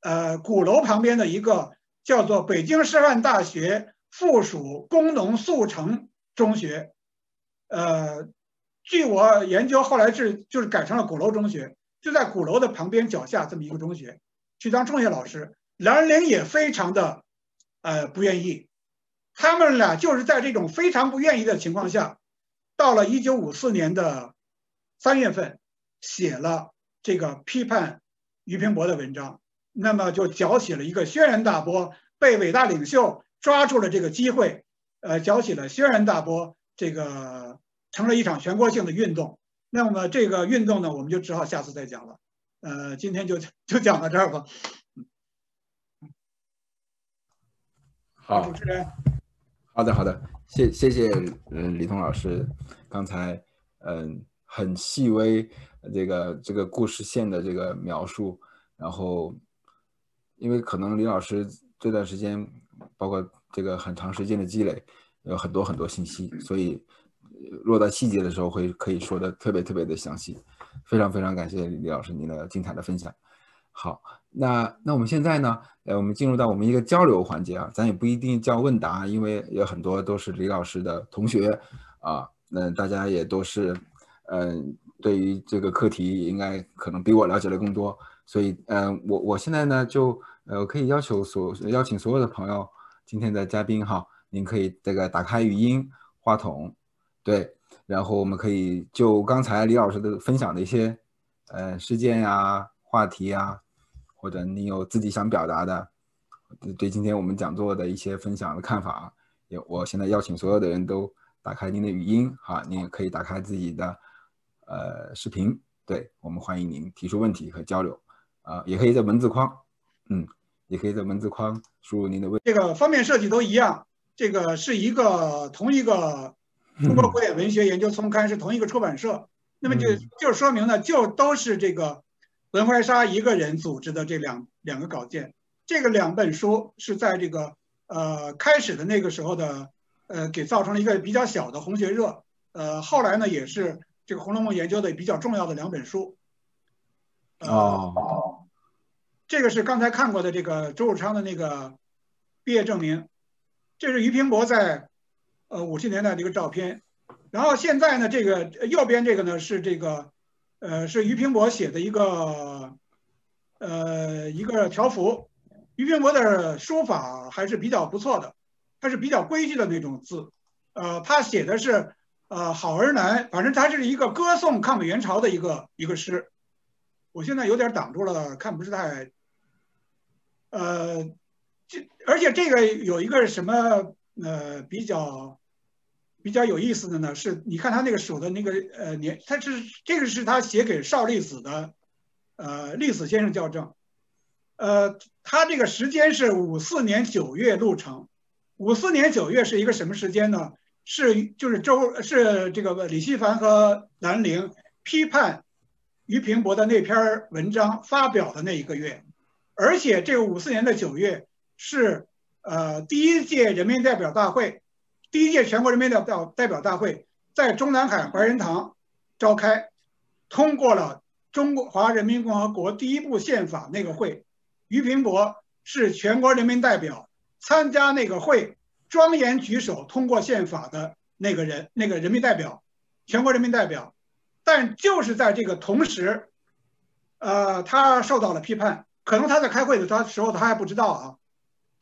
呃，鼓楼旁边的一个叫做北京师范大学附属工农速成中学，呃，据我研究，后来是就是改成了鼓楼中学，就在鼓楼的旁边脚下这么一个中学，去当中学老师。兰陵也非常的，呃，不愿意，他们俩就是在这种非常不愿意的情况下，到了一九五四年的三月份，写了这个批判俞平伯的文章，那么就搅起了一个轩然大波，被伟大领袖抓住了这个机会，呃，搅起了轩然大波，这个成了一场全国性的运动。那么这个运动呢，我们就只好下次再讲了，呃，今天就就讲到这儿吧。好，主持人，好的好的，谢谢谢嗯李彤老师刚才嗯很细微这个这个故事线的这个描述，然后因为可能李老师这段时间包括这个很长时间的积累，有很多很多信息，所以落到细节的时候会可以说的特别特别的详细，非常非常感谢李老师您的精彩的分享。好，那那我们现在呢？呃，我们进入到我们一个交流环节啊，咱也不一定叫问答，因为有很多都是李老师的同学啊，那大家也都是，嗯，对于这个课题应该可能比我了解的更多，所以，嗯，我我现在呢就呃可以要求所邀请所有的朋友，今天的嘉宾哈，您可以这个打开语音话筒，对，然后我们可以就刚才李老师的分享的一些呃事件呀。话题啊，或者你有自己想表达的，对今天我们讲座的一些分享的看法，也我现在邀请所有的人都打开您的语音，哈，您也可以打开自己的呃视频，对我们欢迎您提出问题和交流，啊，也可以在文字框，嗯，也可以在文字框输入您的问，这个方面设计都一样，这个是一个同一个中国古典文学研究丛刊，是同一个出版社，那么就就说明呢，就都是这个。文怀沙一个人组织的这两两个稿件，这个两本书是在这个呃开始的那个时候的呃给造成了一个比较小的红学热，呃后来呢也是这个《红楼梦》研究的比较重要的两本书。哦，这个是刚才看过的这个周汝昌的那个毕业证明，这是俞平伯在呃五十年代的一个照片，然后现在呢这个右边这个呢是这个。呃，是俞平伯写的一个，呃，一个条幅。俞平伯的书法还是比较不错的，他是比较规矩的那种字。呃，他写的是，呃，好儿难，反正他是一个歌颂抗美援朝的一个一个诗。我现在有点挡住了，看不是太，呃，这而且这个有一个什么，呃，比较。比较有意思的呢，是你看他那个手的那个呃年，他是这个是他写给邵力子的，呃，力子先生校正，呃，他这个时间是五四年九月录成，五四年九月是一个什么时间呢？是就是周是这个李希凡和兰陵批判俞平伯的那篇文章发表的那一个月，而且这个五四年的九月是呃第一届人民代表大会。第一届全国人民代表代表大会在中南海怀仁堂召开，通过了中华人民共和国第一部宪法那个会，俞平伯是全国人民代表参加那个会，庄严举手通过宪法的那个人，那个人民代表，全国人民代表，但就是在这个同时，呃，他受到了批判，可能他在开会的他时候他还不知道啊，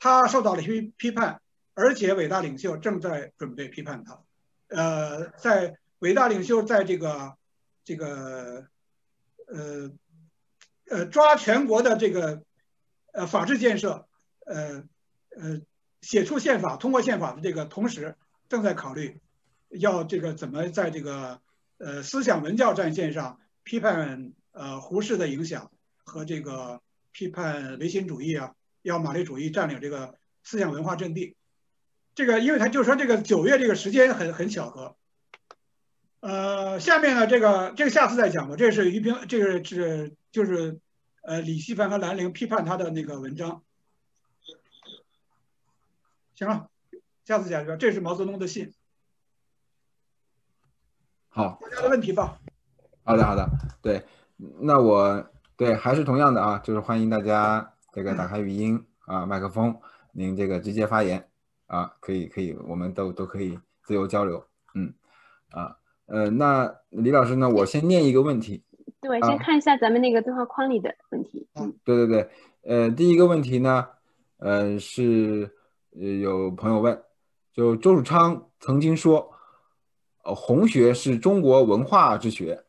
他受到了批批判。而且伟大领袖正在准备批判他，呃，在伟大领袖在这个这个呃呃抓全国的这个呃法治建设，呃呃写出宪法、通过宪法的这个同时，正在考虑要这个怎么在这个呃思想文教战线上批判呃胡适的影响和这个批判唯心主义啊，要马列主义占领这个思想文化阵地。这个，因为他就说这个九月这个时间很很巧合，呃，下面呢这个这个下次再讲吧。这是于平，这个是就是呃李希凡和兰陵批判他的那个文章。行了，下次讲这个。这是毛泽东的信。好，大家的问题吧。好的，好的，对，那我对还是同样的啊，就是欢迎大家这个打开语音啊麦克风，您这个直接发言。啊，可以可以，我们都都可以自由交流，嗯，啊，呃，那李老师呢，我先念一个问题，对，先看一下咱们那个对话框里的问题，嗯，对对对，呃，第一个问题呢，呃，是呃有朋友问，就周汝昌曾经说，呃，红学是中国文化之学。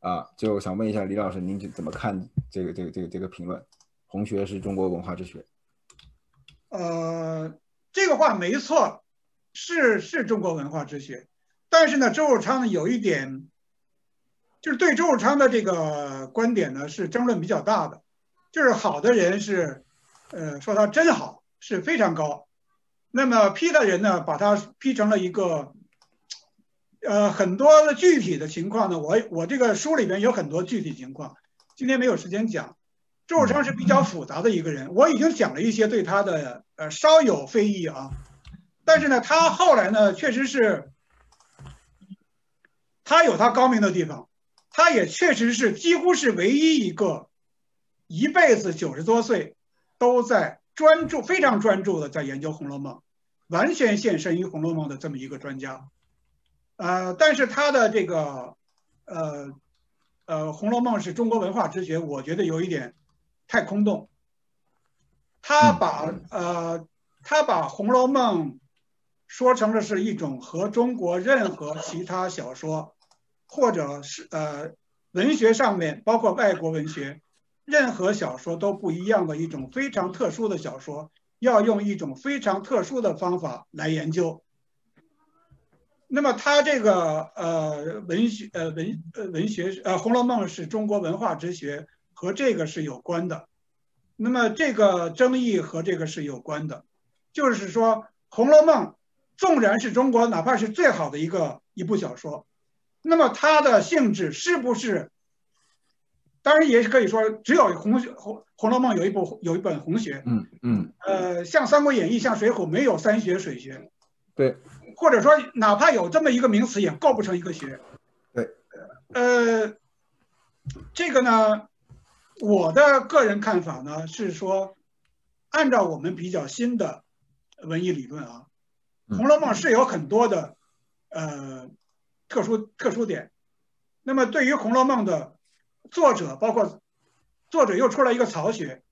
啊，就想问一下李老师，您怎么看这个这个这个这个评论？红学是中国文化之学。呃，这个话没错，是是中国文化之学。但是呢，周汝昌呢有一点，就是对周汝昌的这个观点呢是争论比较大的。就是好的人是，呃，说他真好，是非常高。那么批的人呢，把他批成了一个。呃，很多的具体的情况呢，我我这个书里边有很多具体情况，今天没有时间讲。周汝昌是比较复杂的一个人，我已经讲了一些对他的呃稍有非议啊，但是呢，他后来呢，确实是他有他高明的地方，他也确实是几乎是唯一一个一辈子九十多岁都在专注非常专注的在研究《红楼梦》，完全献身于《红楼梦》的这么一个专家。呃，但是他的这个，呃，呃，《红楼梦》是中国文化之学，我觉得有一点太空洞。他把呃，他把《红楼梦》说成了是一种和中国任何其他小说，或者是呃文学上面，包括外国文学，任何小说都不一样的一种非常特殊的小说，要用一种非常特殊的方法来研究。那么他这个呃文学呃文呃文学呃《红楼梦》是中国文化之学，和这个是有关的。那么这个争议和这个是有关的，就是说《红楼梦》纵然是中国哪怕是最好的一个一部小说，那么它的性质是不是？当然也是可以说，只有红红红楼梦有一部有一本红学，嗯嗯，呃，像《三国演义》像《水浒》没有三学水学，对。或者说，哪怕有这么一个名词，也构不成一个学。对，呃，这个呢，我的个人看法呢是说，按照我们比较新的文艺理论啊，《红楼梦》是有很多的呃特殊特殊点。那么，对于《红楼梦》的作者，包括作者又出了一个曹雪，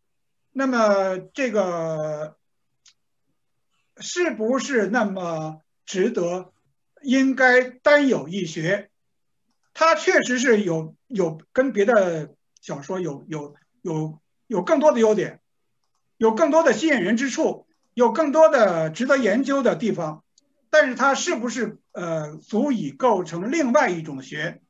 那么这个是不是那么？值得，应该单有一学，它确实是有有跟别的小说有有有有更多的优点，有更多的吸引人之处，有更多的值得研究的地方，但是它是不是呃足以构成另外一种学，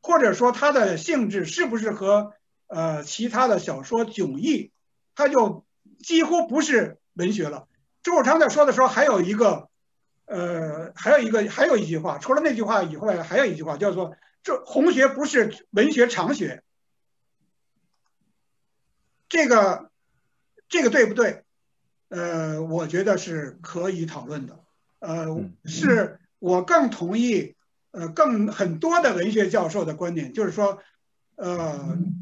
或者说它的性质是不是和呃其他的小说迥异，它就几乎不是文学了。周汝昌在说的时候还有一个。呃，还有一个，还有一句话，除了那句话以外，还有一句话叫做“这红学不是文学常学”，这个这个对不对？呃，我觉得是可以讨论的。呃，是我更同意，呃，更很多的文学教授的观点，就是说，呃，《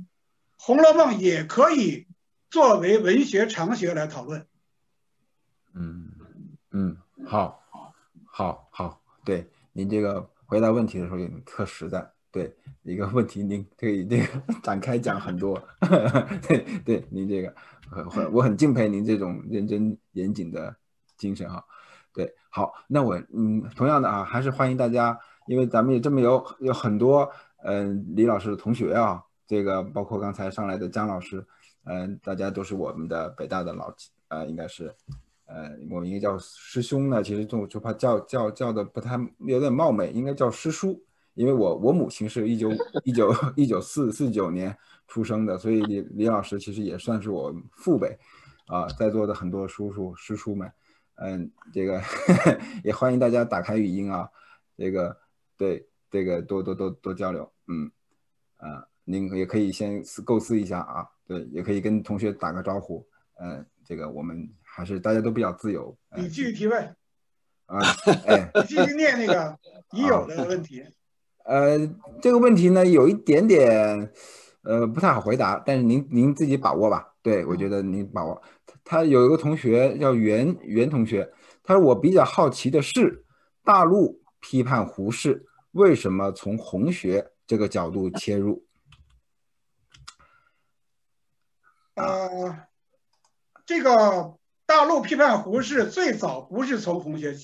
红楼梦》也可以作为文学常学来讨论。嗯嗯，好。好好，对您这个回答问题的时候也特实在，对一个问题您可以这个 展开讲很多，对对，您这个很很我很敬佩您这种认真严谨的精神哈，对，好，那我嗯同样的啊，还是欢迎大家，因为咱们也这么有有很多嗯李老师的同学啊，这个包括刚才上来的姜老师，嗯，大家都是我们的北大的老呃应该是。呃，我们应该叫师兄呢，其实就就怕叫叫叫的不太有点冒昧，应该叫师叔，因为我我母亲是一九一九一九四四九年出生的，所以李李老师其实也算是我父辈，啊，在座的很多叔叔师叔们，嗯，这个 也欢迎大家打开语音啊，这个对这个多多多多交流，嗯，啊，您也可以先构思一下啊，对，也可以跟同学打个招呼，嗯，这个我们。还是大家都比较自由。你继续提问啊，哎，你继续念那个已有的问题。呃，这个问题呢，有一点点呃不太好回答，但是您您自己把握吧。对。我觉得您把握。他有一个同学叫袁袁同学，他说我比较好奇的是，大陆批判胡适为什么从红学这个角度切入？呃，这个大陆批判胡适最早不是从红学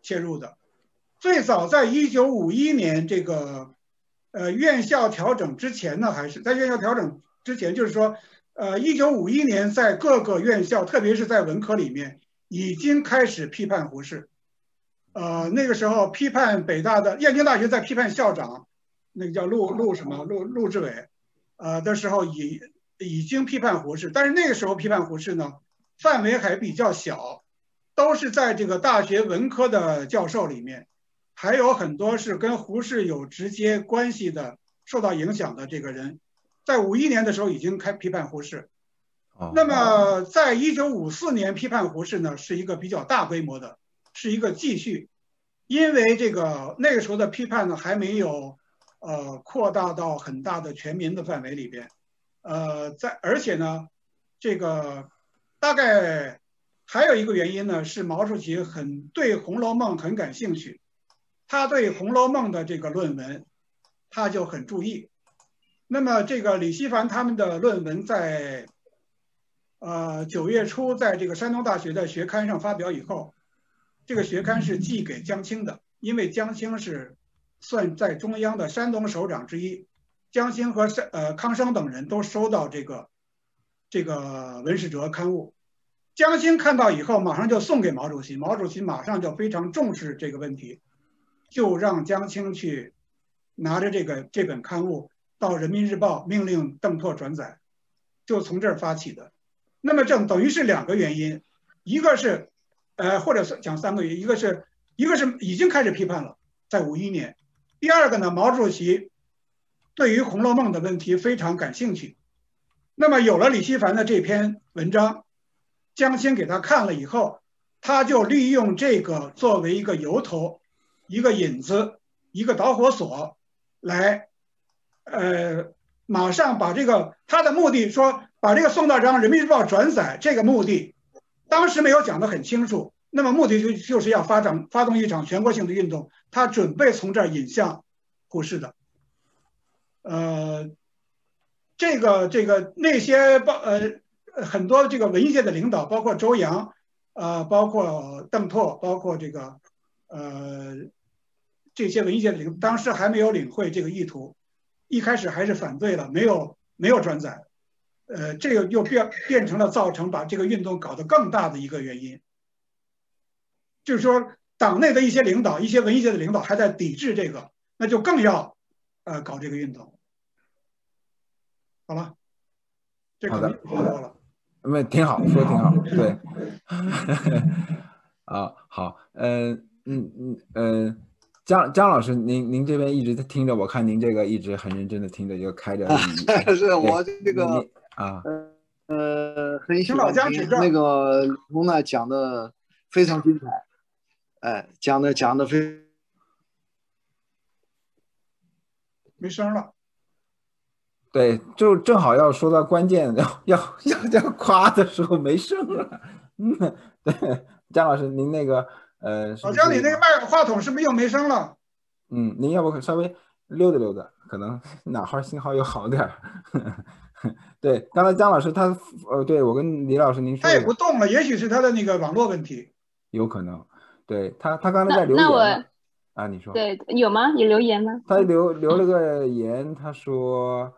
切入的，最早在一九五一年这个呃院校调整之前呢，还是在院校调整之前，就是说。呃，一九五一年，在各个院校，特别是在文科里面，已经开始批判胡适。呃，那个时候批判北大的燕京大学在批判校长，那个叫陆陆什么陆陆志伟，呃的时候已已经批判胡适，但是那个时候批判胡适呢，范围还比较小，都是在这个大学文科的教授里面，还有很多是跟胡适有直接关系的、受到影响的这个人。在五一年的时候已经开批判胡适，那么在一九五四年批判胡适呢，是一个比较大规模的，是一个继续，因为这个那个时候的批判呢还没有呃扩大到很大的全民的范围里边，呃在而且呢这个大概还有一个原因呢是毛主席很对《红楼梦》很感兴趣，他对《红楼梦》的这个论文他就很注意。那么这个李希凡他们的论文在，呃九月初在这个山东大学的学刊上发表以后，这个学刊是寄给江青的，因为江青是算在中央的山东首长之一，江青和山呃康生等人都收到这个这个文史哲刊物，江青看到以后马上就送给毛主席，毛主席马上就非常重视这个问题，就让江青去拿着这个这本刊物。到人民日报命令邓拓转载，就从这儿发起的。那么这等于是两个原因，一个是，呃，或者是讲三个原因，一个是，一个是已经开始批判了，在五一年。第二个呢，毛主席对于《红楼梦》的问题非常感兴趣。那么有了李希凡的这篇文章，江青给他看了以后，他就利用这个作为一个由头、一个引子、一个导火索来。呃，马上把这个他的目的说把这个送到让人民日报转载这个目的，当时没有讲得很清楚。那么目的就就是要发展发动一场全国性的运动，他准备从这儿引向股市的。呃，这个这个那些报呃很多这个文艺界的领导，包括周扬，呃，包括邓拓，包括这个呃这些文艺界的领，当时还没有领会这个意图。一开始还是反对了，没有没有转载，呃，这个又变变成了造成把这个运动搞得更大的一个原因，就是说党内的一些领导、一些文艺界的领导还在抵制这个，那就更要呃搞这个运动。好了，这可能说多了，没挺好，说挺好，对，啊，好，嗯嗯嗯嗯。姜姜老师，您您这边一直在听着，我看您这个一直很认真的听着，就开着。是我这个啊，呃，很喜欢听那个龙呢讲的非常精彩，哎，讲的讲的非没声了。对，就正好要说到关键，要要要要夸的时候没声了。嗯，对，姜老师，您那个。呃，老姜，你那个麦话筒是不是又没声了？嗯，您要不稍微溜达溜达，可能 哪号信号又好点儿。对，刚才姜老师他，呃，对我跟李老师您说，他也不动了，也许是他的那个网络问题。有可能，对他，他刚才在留言。那我啊，你说。对，有吗？有留言吗？他留留了个言，他说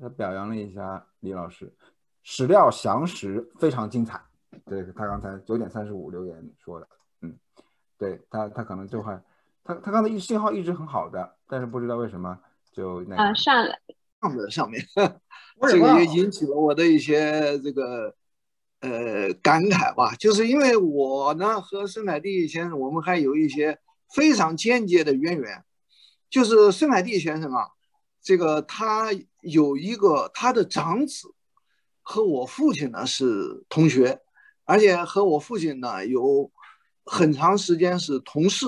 他表扬了一下李老师，史料详实，非常精彩。对他刚才九点三十五留言说的。对他，他可能就会，他他刚才一信号一直很好的，但是不知道为什么就那啊上了上的上面，这个也引起了我的一些这个呃感慨吧。就是因为我呢和孙海蒂先生，我们还有一些非常间接的渊源。就是孙海蒂先生啊，这个他有一个他的长子和我父亲呢是同学，而且和我父亲呢有。很长时间是同事，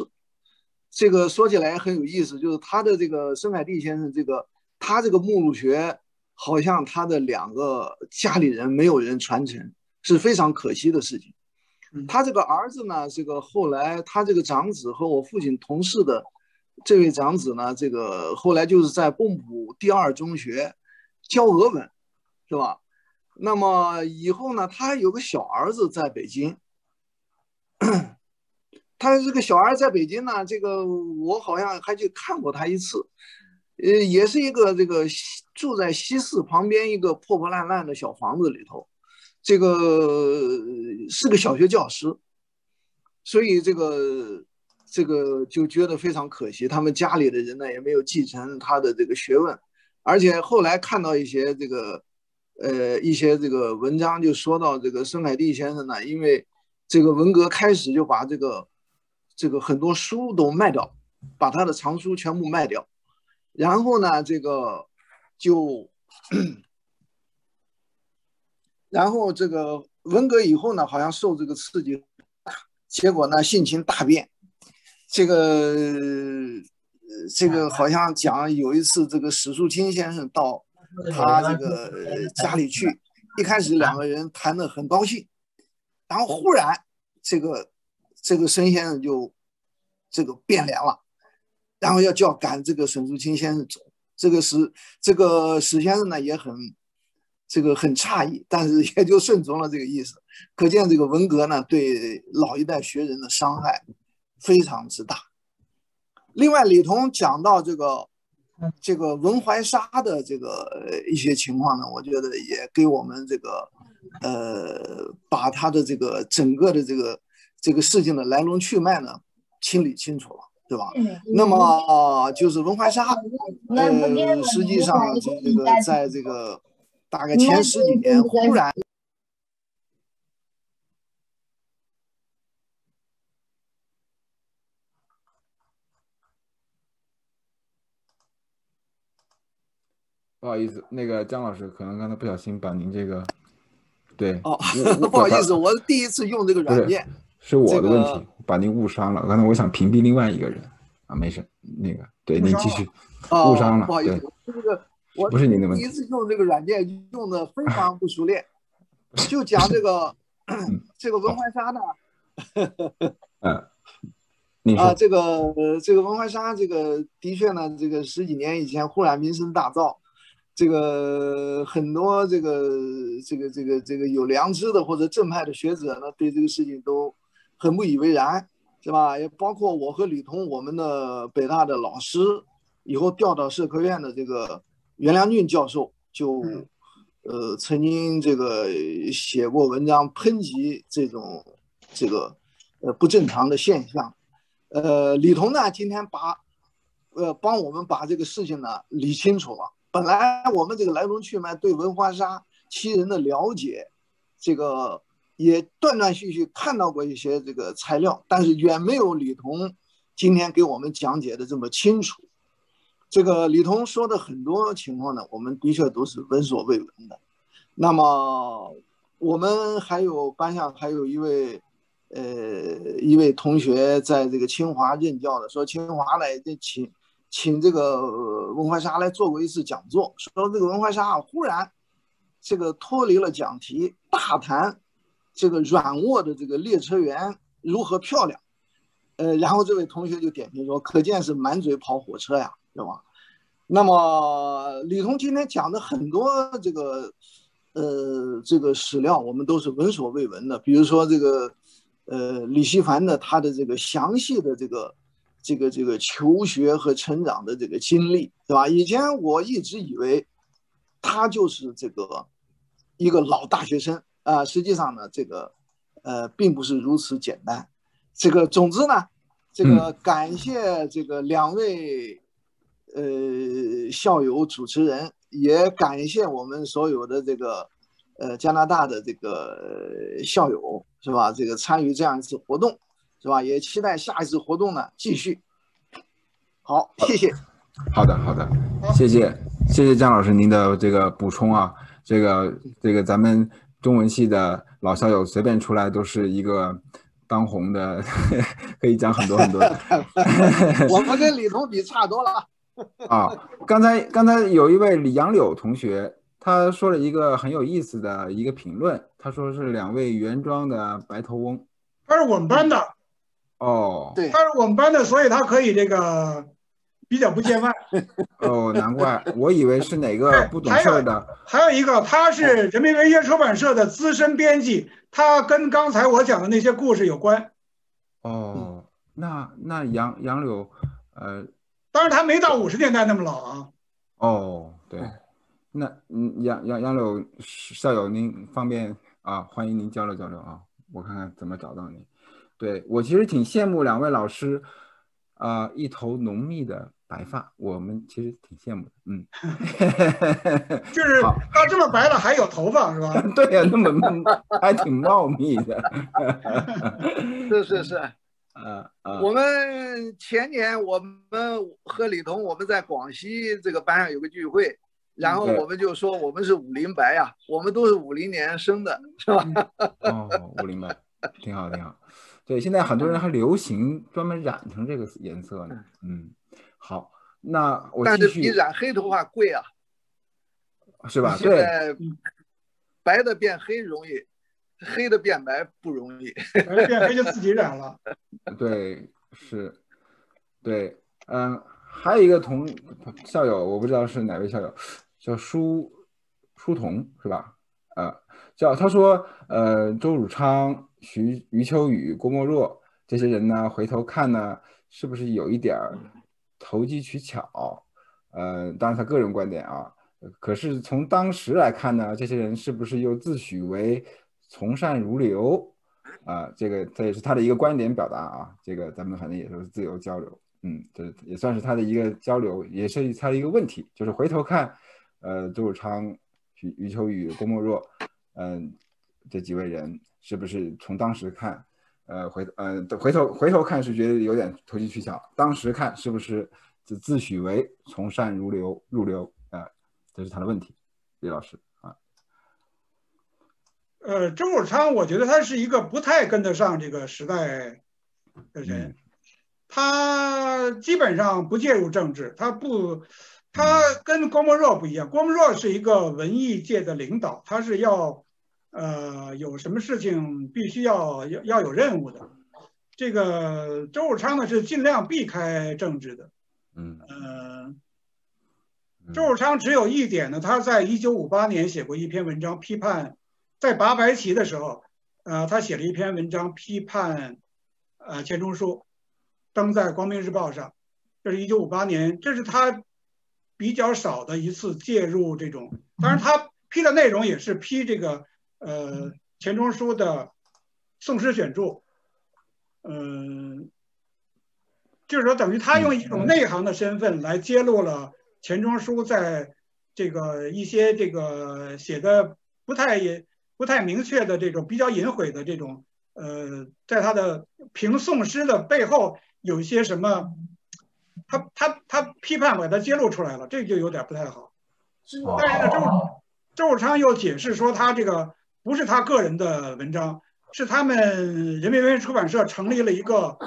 这个说起来很有意思，就是他的这个申海蒂先生，这个他这个目录学好像他的两个家里人没有人传承，是非常可惜的事情。他这个儿子呢，这个后来他这个长子和我父亲同事的这位长子呢，这个后来就是在蚌埠第二中学教俄文，是吧？那么以后呢，他还有个小儿子在北京，他这个小孩在北京呢，这个我好像还去看过他一次，呃，也是一个这个住在西四旁边一个破破烂烂的小房子里头，这个是个小学教师，所以这个这个就觉得非常可惜，他们家里的人呢也没有继承他的这个学问，而且后来看到一些这个。呃，一些这个文章就说到这个孙海蒂先生呢，因为这个文革开始就把这个这个很多书都卖掉，把他的藏书全部卖掉，然后呢，这个就，然后这个文革以后呢，好像受这个刺激，结果呢性情大变，这个这个好像讲有一次这个史树清先生到。他这个家里去，一开始两个人谈的很高兴，然后忽然这个这个孙先生就这个变脸了，然后要叫赶这个沈竹清先生走。这个史这个史先生呢也很这个很诧异，但是 也就顺从了这个意思。可见这个文革呢对老一代学人的伤害非常之大。另外，李彤讲到这个。这个文怀沙的这个一些情况呢，我觉得也给我们这个，呃，把他的这个整个的这个这个事情的来龙去脉呢清理清楚了，对吧？那么就是文怀沙，呃，实际上这个在这个大概前十几年忽然。不好意思，那个姜老师可能刚才不小心把您这个，对哦，不好意思，我是第一次用这个软件，是我的问题，把您误伤了。刚才我想屏蔽另外一个人啊，没事，那个对您继续，误伤了，不好意思，这个我不是您的问题，第一次用这个软件用的非 常不熟练，就讲这个这个文怀沙呢，嗯，啊，这个这个文怀沙，这个的确呢，这个十几年以前忽然名声大噪。这个很多这个这个这个这个有良知的或者正派的学者呢，对这个事情都很不以为然，是吧？也包括我和李彤，我们的北大的老师，以后调到社科院的这个袁良俊教授，就呃曾经这个写过文章抨击这种这个呃不正常的现象。呃，李彤呢，今天把呃帮我们把这个事情呢理清楚了。本来我们这个来龙去脉对文化沙七人的了解，这个也断断续续看到过一些这个材料，但是远没有李彤今天给我们讲解的这么清楚。这个李彤说的很多情况呢，我们的确都是闻所未闻的。那么我们还有班上还有一位，呃，一位同学在这个清华任教的，说清华来这请。请这个文怀沙来做过一次讲座，说这个文怀沙忽然这个脱离了讲题，大谈这个软卧的这个列车员如何漂亮，呃，然后这位同学就点评说，可见是满嘴跑火车呀，对吧？那么李彤今天讲的很多这个呃这个史料，我们都是闻所未闻的，比如说这个呃李希凡的他的这个详细的这个。这个这个求学和成长的这个经历，对吧？以前我一直以为他就是这个一个老大学生啊，实际上呢，这个呃并不是如此简单。这个总之呢，这个感谢这个两位呃校友主持人，也感谢我们所有的这个呃加拿大的这个校友，是吧？这个参与这样一次活动。是吧？也期待下一次活动呢继续。好，谢谢。好的，好的，谢谢，谢谢姜老师您的这个补充啊。这个这个咱们中文系的老校友随便出来都是一个当红的，可以讲很多很多。我们跟李彤比差多了。啊，刚才刚才有一位李杨柳同学他说了一个很有意思的一个评论，他说是两位原装的白头翁，他是我们班的，哦，对，他是我们班的，所以他可以这个比较不见外。哦，难怪，我以为是哪个不懂事儿的，还有一个，他是人民文学出版社的资深编辑，他跟刚才我讲的那些故事有关。哦，那那杨杨柳，呃，当然他没到五十年代那么老啊。哦，对，那嗯，杨杨杨柳校友，您方便啊？欢迎您交流交流啊，我看看怎么找到您。对我其实挺羡慕两位老师，啊、一头浓密的白发，我们其实挺羡慕的，嗯 就是好他这么白了还有头发是吧？对呀、那么还挺茂密的，是是是。啊啊，我们前年我们和李彤我们在广西这个班上有个聚会，然后我们就说我们是五零白呀，我们都是五零年生的，是吧？哦，五零白，挺好挺好。对，现在很多人还流行专门染成这个颜色呢。嗯，好，那我继但是比染黑头发贵啊，是吧？对，现在白的变黑容易，黑的变白不容易。白变黑就自己染了。对，是，对，嗯，还有一个同校友，我不知道是哪位校友，叫舒舒彤是吧？呃，叫他说，呃，周汝昌、徐余秋雨、郭沫若这些人呢，回头看呢，是不是有一点儿投机取巧？呃，当然他个人观点啊，可是从当时来看呢，这些人是不是又自诩为从善如流？啊，这个这也是他的一个观点表达啊，这个咱们反正也都是自由交流，嗯，这也算是他的一个交流，也是他的一个问题，就是回头看，呃，周汝昌、余余秋雨、郭沫若，嗯、这几位人是不是从当时看，呃，回呃回头回头看是觉得有点投机取巧，当时看是不是自自诩为从善如流入流啊、这是他的问题，李老师啊，呃，周汝昌，我觉得他是一个不太跟得上这个时代的人，他基本上不介入政治，他不，他跟郭沫若不一样，郭沫若是一个文艺界的领导，他是要，呃，有什么事情必须要要要有任务的。这个周汝昌呢是尽量避开政治的，嗯，周汝昌只有一点呢，他在一九五八年写过一篇文章批判，在拔白旗的时候，呃，他写了一篇文章批判，呃，钱钟书，登在《光明日报》上，这是一九五八年，这是他比较少的一次介入这种，当然他批的内容也是批这个，呃，钱钟书的《宋诗选注》，嗯、就是说等于他用一种内行的身份来揭露了。钱钟书在这个一些这个写的不太也不太明确的这种比较隐晦的这种呃，在他的评宋诗的背后有一些什么，他他他批判把它揭露出来了，这就有点不太好。但是呢，周周汝昌又解释说，他这个不是他个人的文章，是他们人民文学出版社成立了一个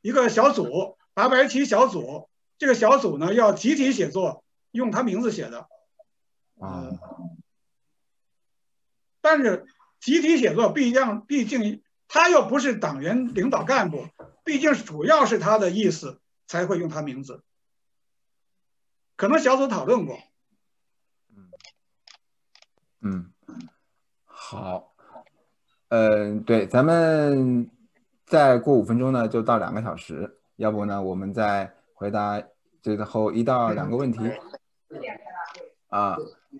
一个小组，拔白旗小组。这个小组呢要集体写作，用他名字写的。啊，但是集体写作毕竟毕竟他又不是党员领导干部，毕竟是主要是他的意思才会用他名字。可能小组讨论过。嗯，好，嗯、对，咱们再过五分钟呢，就到两个小时，要不呢，我们再回答最后一到两个问题。啊，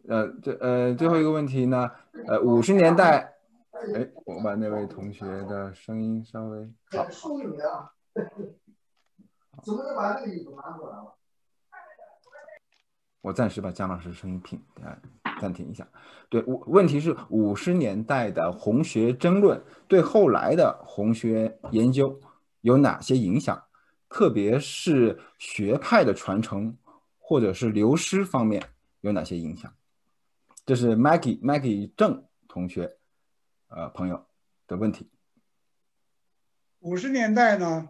呃，这呃最后一个问题呢，呃，五十年代，哎，我把那位同学的声音稍微好，收你啊！怎么能把那个衣服拿过来了？我暂时把姜老师声音平呃暂停一下。对，问题是五十年代的红学争论对后来的红学研究有哪些影响？特别是学派的传承或者是流失方面有哪些影响？这是 Maggie Maggie 郑同学呃朋友的问题。五十年代呢，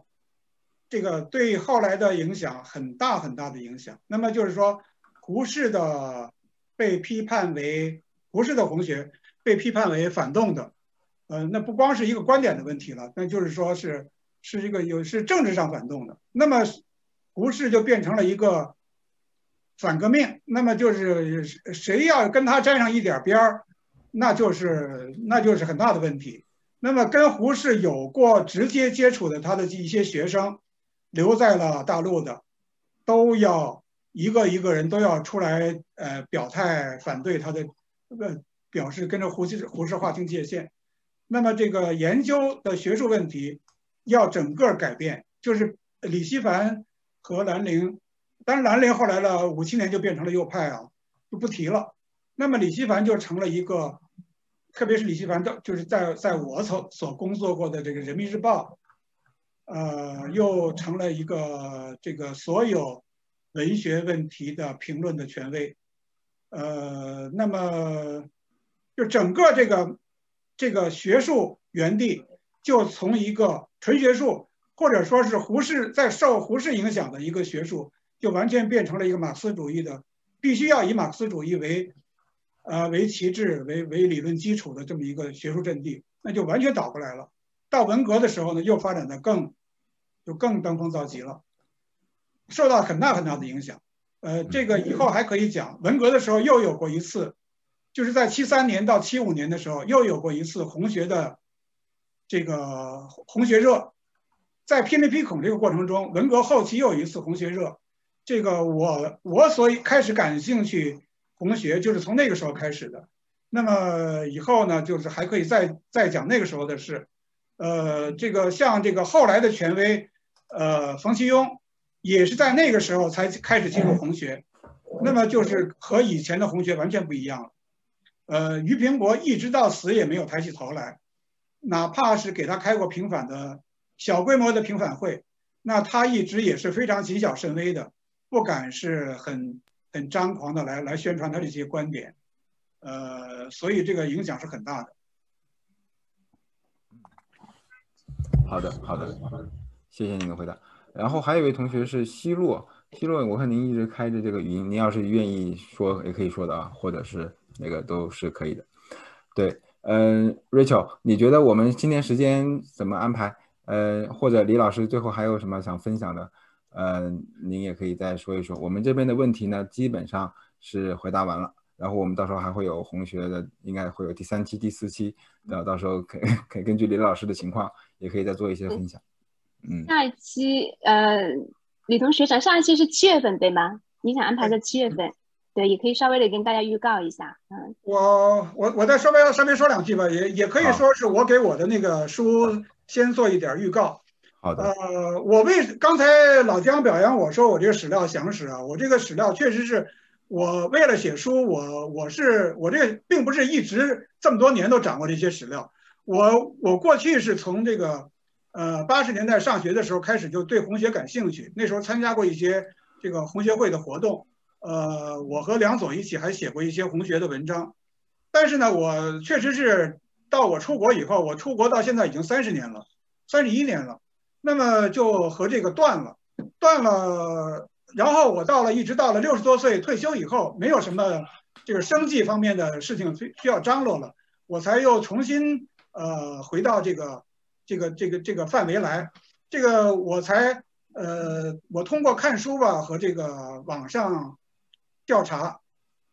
这个对后来的影响很大很大的影响。那么就是说，胡适的被批判为胡适的红学被批判为反动的，呃，那不光是一个观点的问题了，那就是说是是一个有是政治上反动的。那么胡适就变成了一个反革命，那么就是谁要跟他沾上一点边儿，那就是那就是很大的问题。那么跟胡适有过直接接触的他的一些学生，留在了大陆的，都要一个一个人都要出来呃表态反对他的，呃表示跟着胡适胡适划清界限。那么这个研究的学术问题要整个改变，就是李希凡和兰陵。当然，兰陵后来呢，五七年就变成了右派啊，就不提了。那么李希凡就成了一个，特别是李希凡的，就是在在我所所工作过的这个《人民日报》，呃，又成了一个这个所有文学问题的评论的权威。呃，那么就整个这个这个学术园地，就从一个纯学术，或者说是胡适在受胡适影响的一个学术。就完全变成了一个马克思主义的，必须要以马克思主义为，呃为旗帜、为为理论基础的这么一个学术阵地，那就完全倒过来了。到文革的时候呢，又发展的更，就更登峰造极了，受到很大很大的影响。呃，这个以后还可以讲。文革的时候又有过一次，就是在七三年到七五年的时候，又有过一次红学的，这个红学热，在霹雳劈孔这个过程中，文革后期又有一次红学热。这个我我所以开始感兴趣红学，就是从那个时候开始的。那么以后呢，就是还可以再再讲那个时候的事。呃，这个像这个后来的权威，呃，冯其庸也是在那个时候才开始进入红学。那么就是和以前的红学完全不一样了。呃，俞平伯一直到死也没有抬起头来，哪怕是给他开过平反的小规模的平反会，那他一直也是非常谨小慎微的。不敢是很很张狂的来来宣传他这些观点，呃，所以这个影响是很大的。好的，好的，谢谢您的回答。然后还有一位同学是希洛，希洛，我看您一直开着这个语音，您要是愿意说也可以说的啊，或者是那个都是可以的。对，嗯，Rachel，你觉得我们今天时间怎么安排？呃，或者李老师最后还有什么想分享的？嗯，您也可以再说一说。我们这边的问题呢，基本上是回答完了。然后我们到时候还会有红学的，应该会有第三期、第四期的，到时候可可以根据李老师的情况，也可以再做一些分享。嗯，下一期，呃，李同学长，上一期是七月份对吗？你想安排在七月份？对，也可以稍微的跟大家预告一下。嗯，我我我再稍微稍微说两句吧，也也可以说是我给我的那个书先做一点预告。好的，呃，我为刚才老姜表扬我说我这个史料详实啊，我这个史料确实是我为了写书，我我是我这并不是一直这么多年都掌握这些史料，我我过去是从这个呃八十年代上学的时候开始就对红学感兴趣，那时候参加过一些这个红学会的活动，呃，我和梁左一起还写过一些红学的文章，但是呢，我确实是到我出国以后，我出国到现在已经三十年了，三十一年了。那么就和这个断了，断了。然后我到了，一直到了六十多岁退休以后，没有什么这个生计方面的事情需需要张罗了，我才又重新呃回到这个这个这个这个范围来。这个我才呃我通过看书吧和这个网上调查，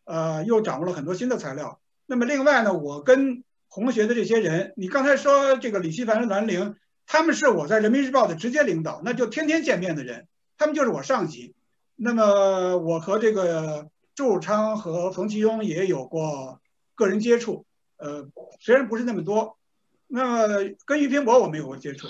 呃又掌握了很多新的材料。那么另外呢，我跟红学的这些人，你刚才说这个李希凡、兰陵。他们是我在人民日报的直接领导，那就天天见面的人，他们就是我上级。那么我和这个祝昌和冯其庸也有过个人接触，呃，虽然不是那么多。那么跟俞平伯我没有过接触。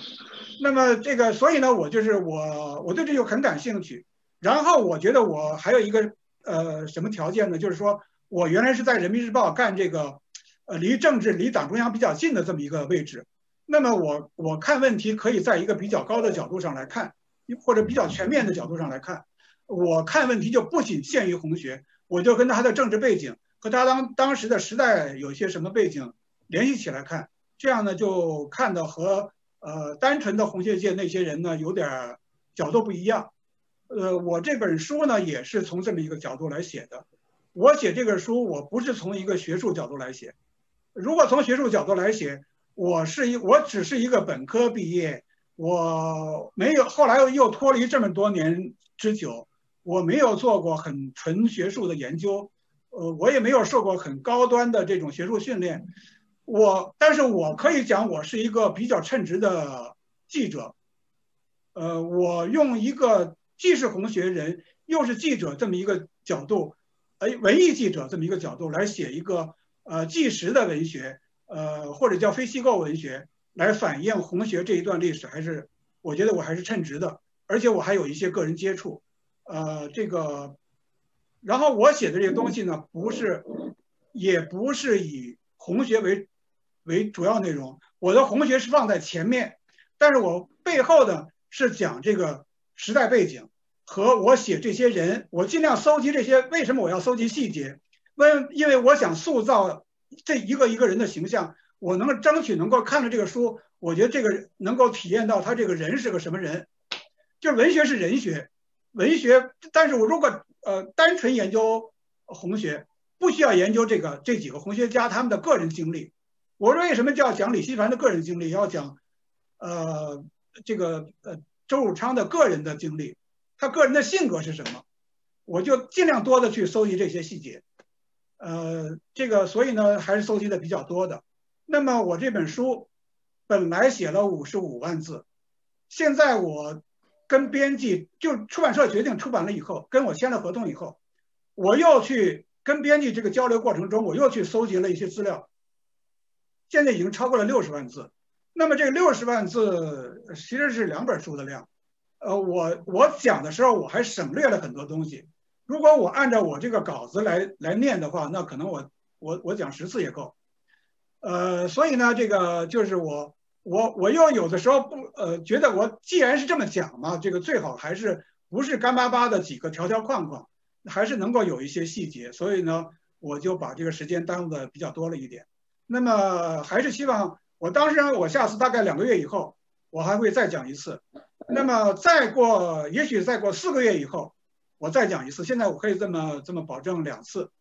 那么这个，所以呢，我就是我，我对这就很感兴趣。然后我觉得我还有一个呃什么条件呢？就是说我原来是在人民日报干这个，呃，离政治、离党中央比较近的这么一个位置。那么我我看问题可以在一个比较高的角度上来看，或者比较全面的角度上来看。我看问题就不仅限于红学，我就跟他的政治背景和他当当时的时代有些什么背景联系起来看，这样呢就看的和呃单纯的红学界那些人呢有点角度不一样。呃，我这本书呢也是从这么一个角度来写的。我写这个书，我不是从一个学术角度来写。如果从学术角度来写，我是一，我只是一个本科毕业，我没有后来又又脱离这么多年之久，我没有做过很纯学术的研究，呃，我也没有受过很高端的这种学术训练，我，但是我可以讲，我是一个比较称职的记者，呃，我用一个既是红学人又是记者这么一个角度，哎，文艺记者这么一个角度来写一个。呃，纪实的文学，呃，或者叫非虚构文学，来反映红学这一段历史，还是我觉得我还是称职的，而且我还有一些个人接触，呃，这个，然后我写的这些东西呢，不是，也不是以红学为为主要内容，我的红学是放在前面，但是我背后的是讲这个时代背景和我写这些人，我尽量搜集这些，为什么我要搜集细节？为因为我想塑造这一个一个人的形象，我能争取能够看了这个书，我觉得这个能够体验到他这个人是个什么人，就是文学是人学，文学，但是我如果呃单纯研究红学，不需要研究这个这几个红学家他们的个人经历，我说为什么就要讲李希凡的个人经历，要讲呃这个呃周汝昌的个人的经历，他个人的性格是什么，我就尽量多的去搜集这些细节。呃，这个所以呢，还是搜集的比较多的。那么我这本书本来写了五十五万字，现在我跟编辑就出版社决定出版了以后，跟我签了合同以后，我又去跟编辑这个交流过程中，我又去搜集了一些资料，现在已经超过了六十万字。那么这个六十万字其实是两本书的量。呃，我我讲的时候我还省略了很多东西。如果我按照我这个稿子来来念的话，那可能我我我讲十次也够，呃，所以呢，这个就是我我我又有的时候不呃觉得我既然是这么讲嘛，这个最好还是不是干巴巴的几个条条框框，还是能够有一些细节，所以呢，我就把这个时间耽误的比较多了一点。那么还是希望我当时我下次大概两个月以后，我还会再讲一次，那么再过也许再过四个月以后。我再讲一次，现在我可以这么这么保证两次，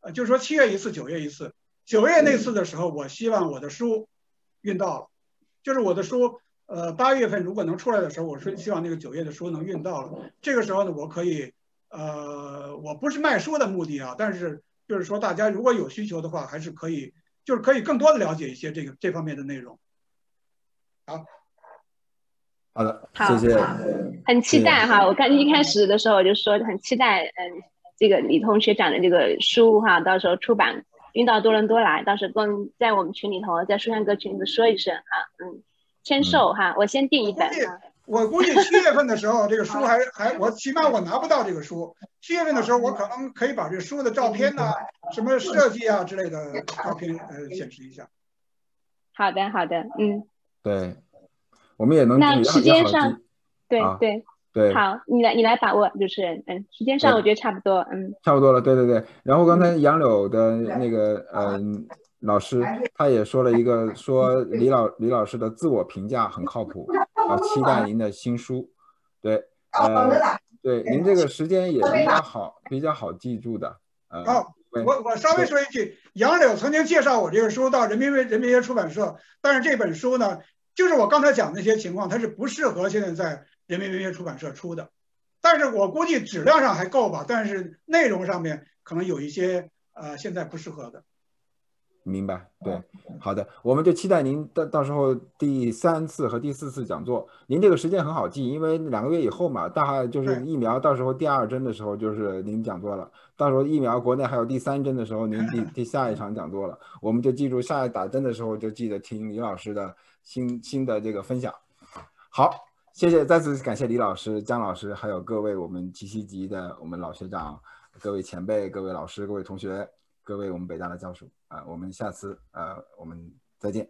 呃，就是说七月一次，九月一次。九月那次的时候，我希望我的书运到了，就是我的书，呃，八月份如果能出来的时候，我是希望那个九月的书能运到了。这个时候呢，我可以，呃，我不是卖书的目的啊，但是就是说大家如果有需求的话，还是可以，就是可以更多的了解一些这个这方面的内容。好。好的，谢谢。很期待哈，我看一开始的时候我就说很期待，嗯，这个李同学长的这个书哈，到时候出版运到多伦多来，到时候跟在我们群里头，在书香阁群里头说一声哈，嗯，签售哈，我先订一本。我估计七月份的时候，这个书还还我起码我拿不到这个书。七月份的时候，我可能可以把这书的照片呢，什么设计啊之类的照片呃显示一下。好的，好的，嗯，对。我们也能那时间上，对对对，好，你来你来把握，主持人嗯，时间上我觉得差不多，嗯，差不多了，对对对。然后刚才杨柳的那个嗯老师，他也说了一个，说李老李老师的自我评价很靠谱，啊，期待您的新书，对，呃，对，您这个时间也比较好，比较好记住的，呃，好，我我稍微说一句，杨柳曾经介绍我这个书到人民人民文学出版社，但是这本书呢。就是我刚才讲那些情况，它是不适合现在在人民文学出版社出的，但是我估计质量上还够吧，但是内容上面可能有一些呃现在不适合的。明白，对，好的，我们就期待您到到时候第三次和第四次讲座，您这个时间很好记，因为两个月以后嘛，大概就是疫苗到时候第二针的时候就是您讲座了，到时候疫苗国内还有第三针的时候，您第 第下一场讲座了，我们就记住下一打针的时候就记得听李老师的。新新的这个分享，好，谢谢，再次感谢李老师、姜老师，还有各位我们七七级的我们老学长、各位前辈、各位老师、各位同学、各位我们北大的教授啊，我们下次呃，我们再见。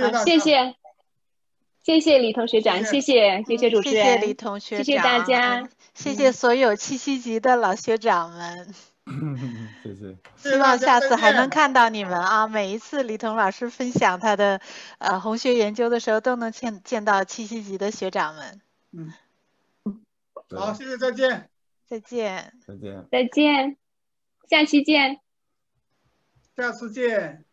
好，谢谢，谢谢李同学长，谢谢谢谢主持人，谢谢李同学长，谢谢大家，谢谢所有七七级的老学长们。谢谢，希望下次还能看到你们啊！每一次李彤老师分享他的呃红学研究的时候，都能见见到七七级的学长们。嗯，好，谢谢，再见，再见，再见，再见。下期见。下次见。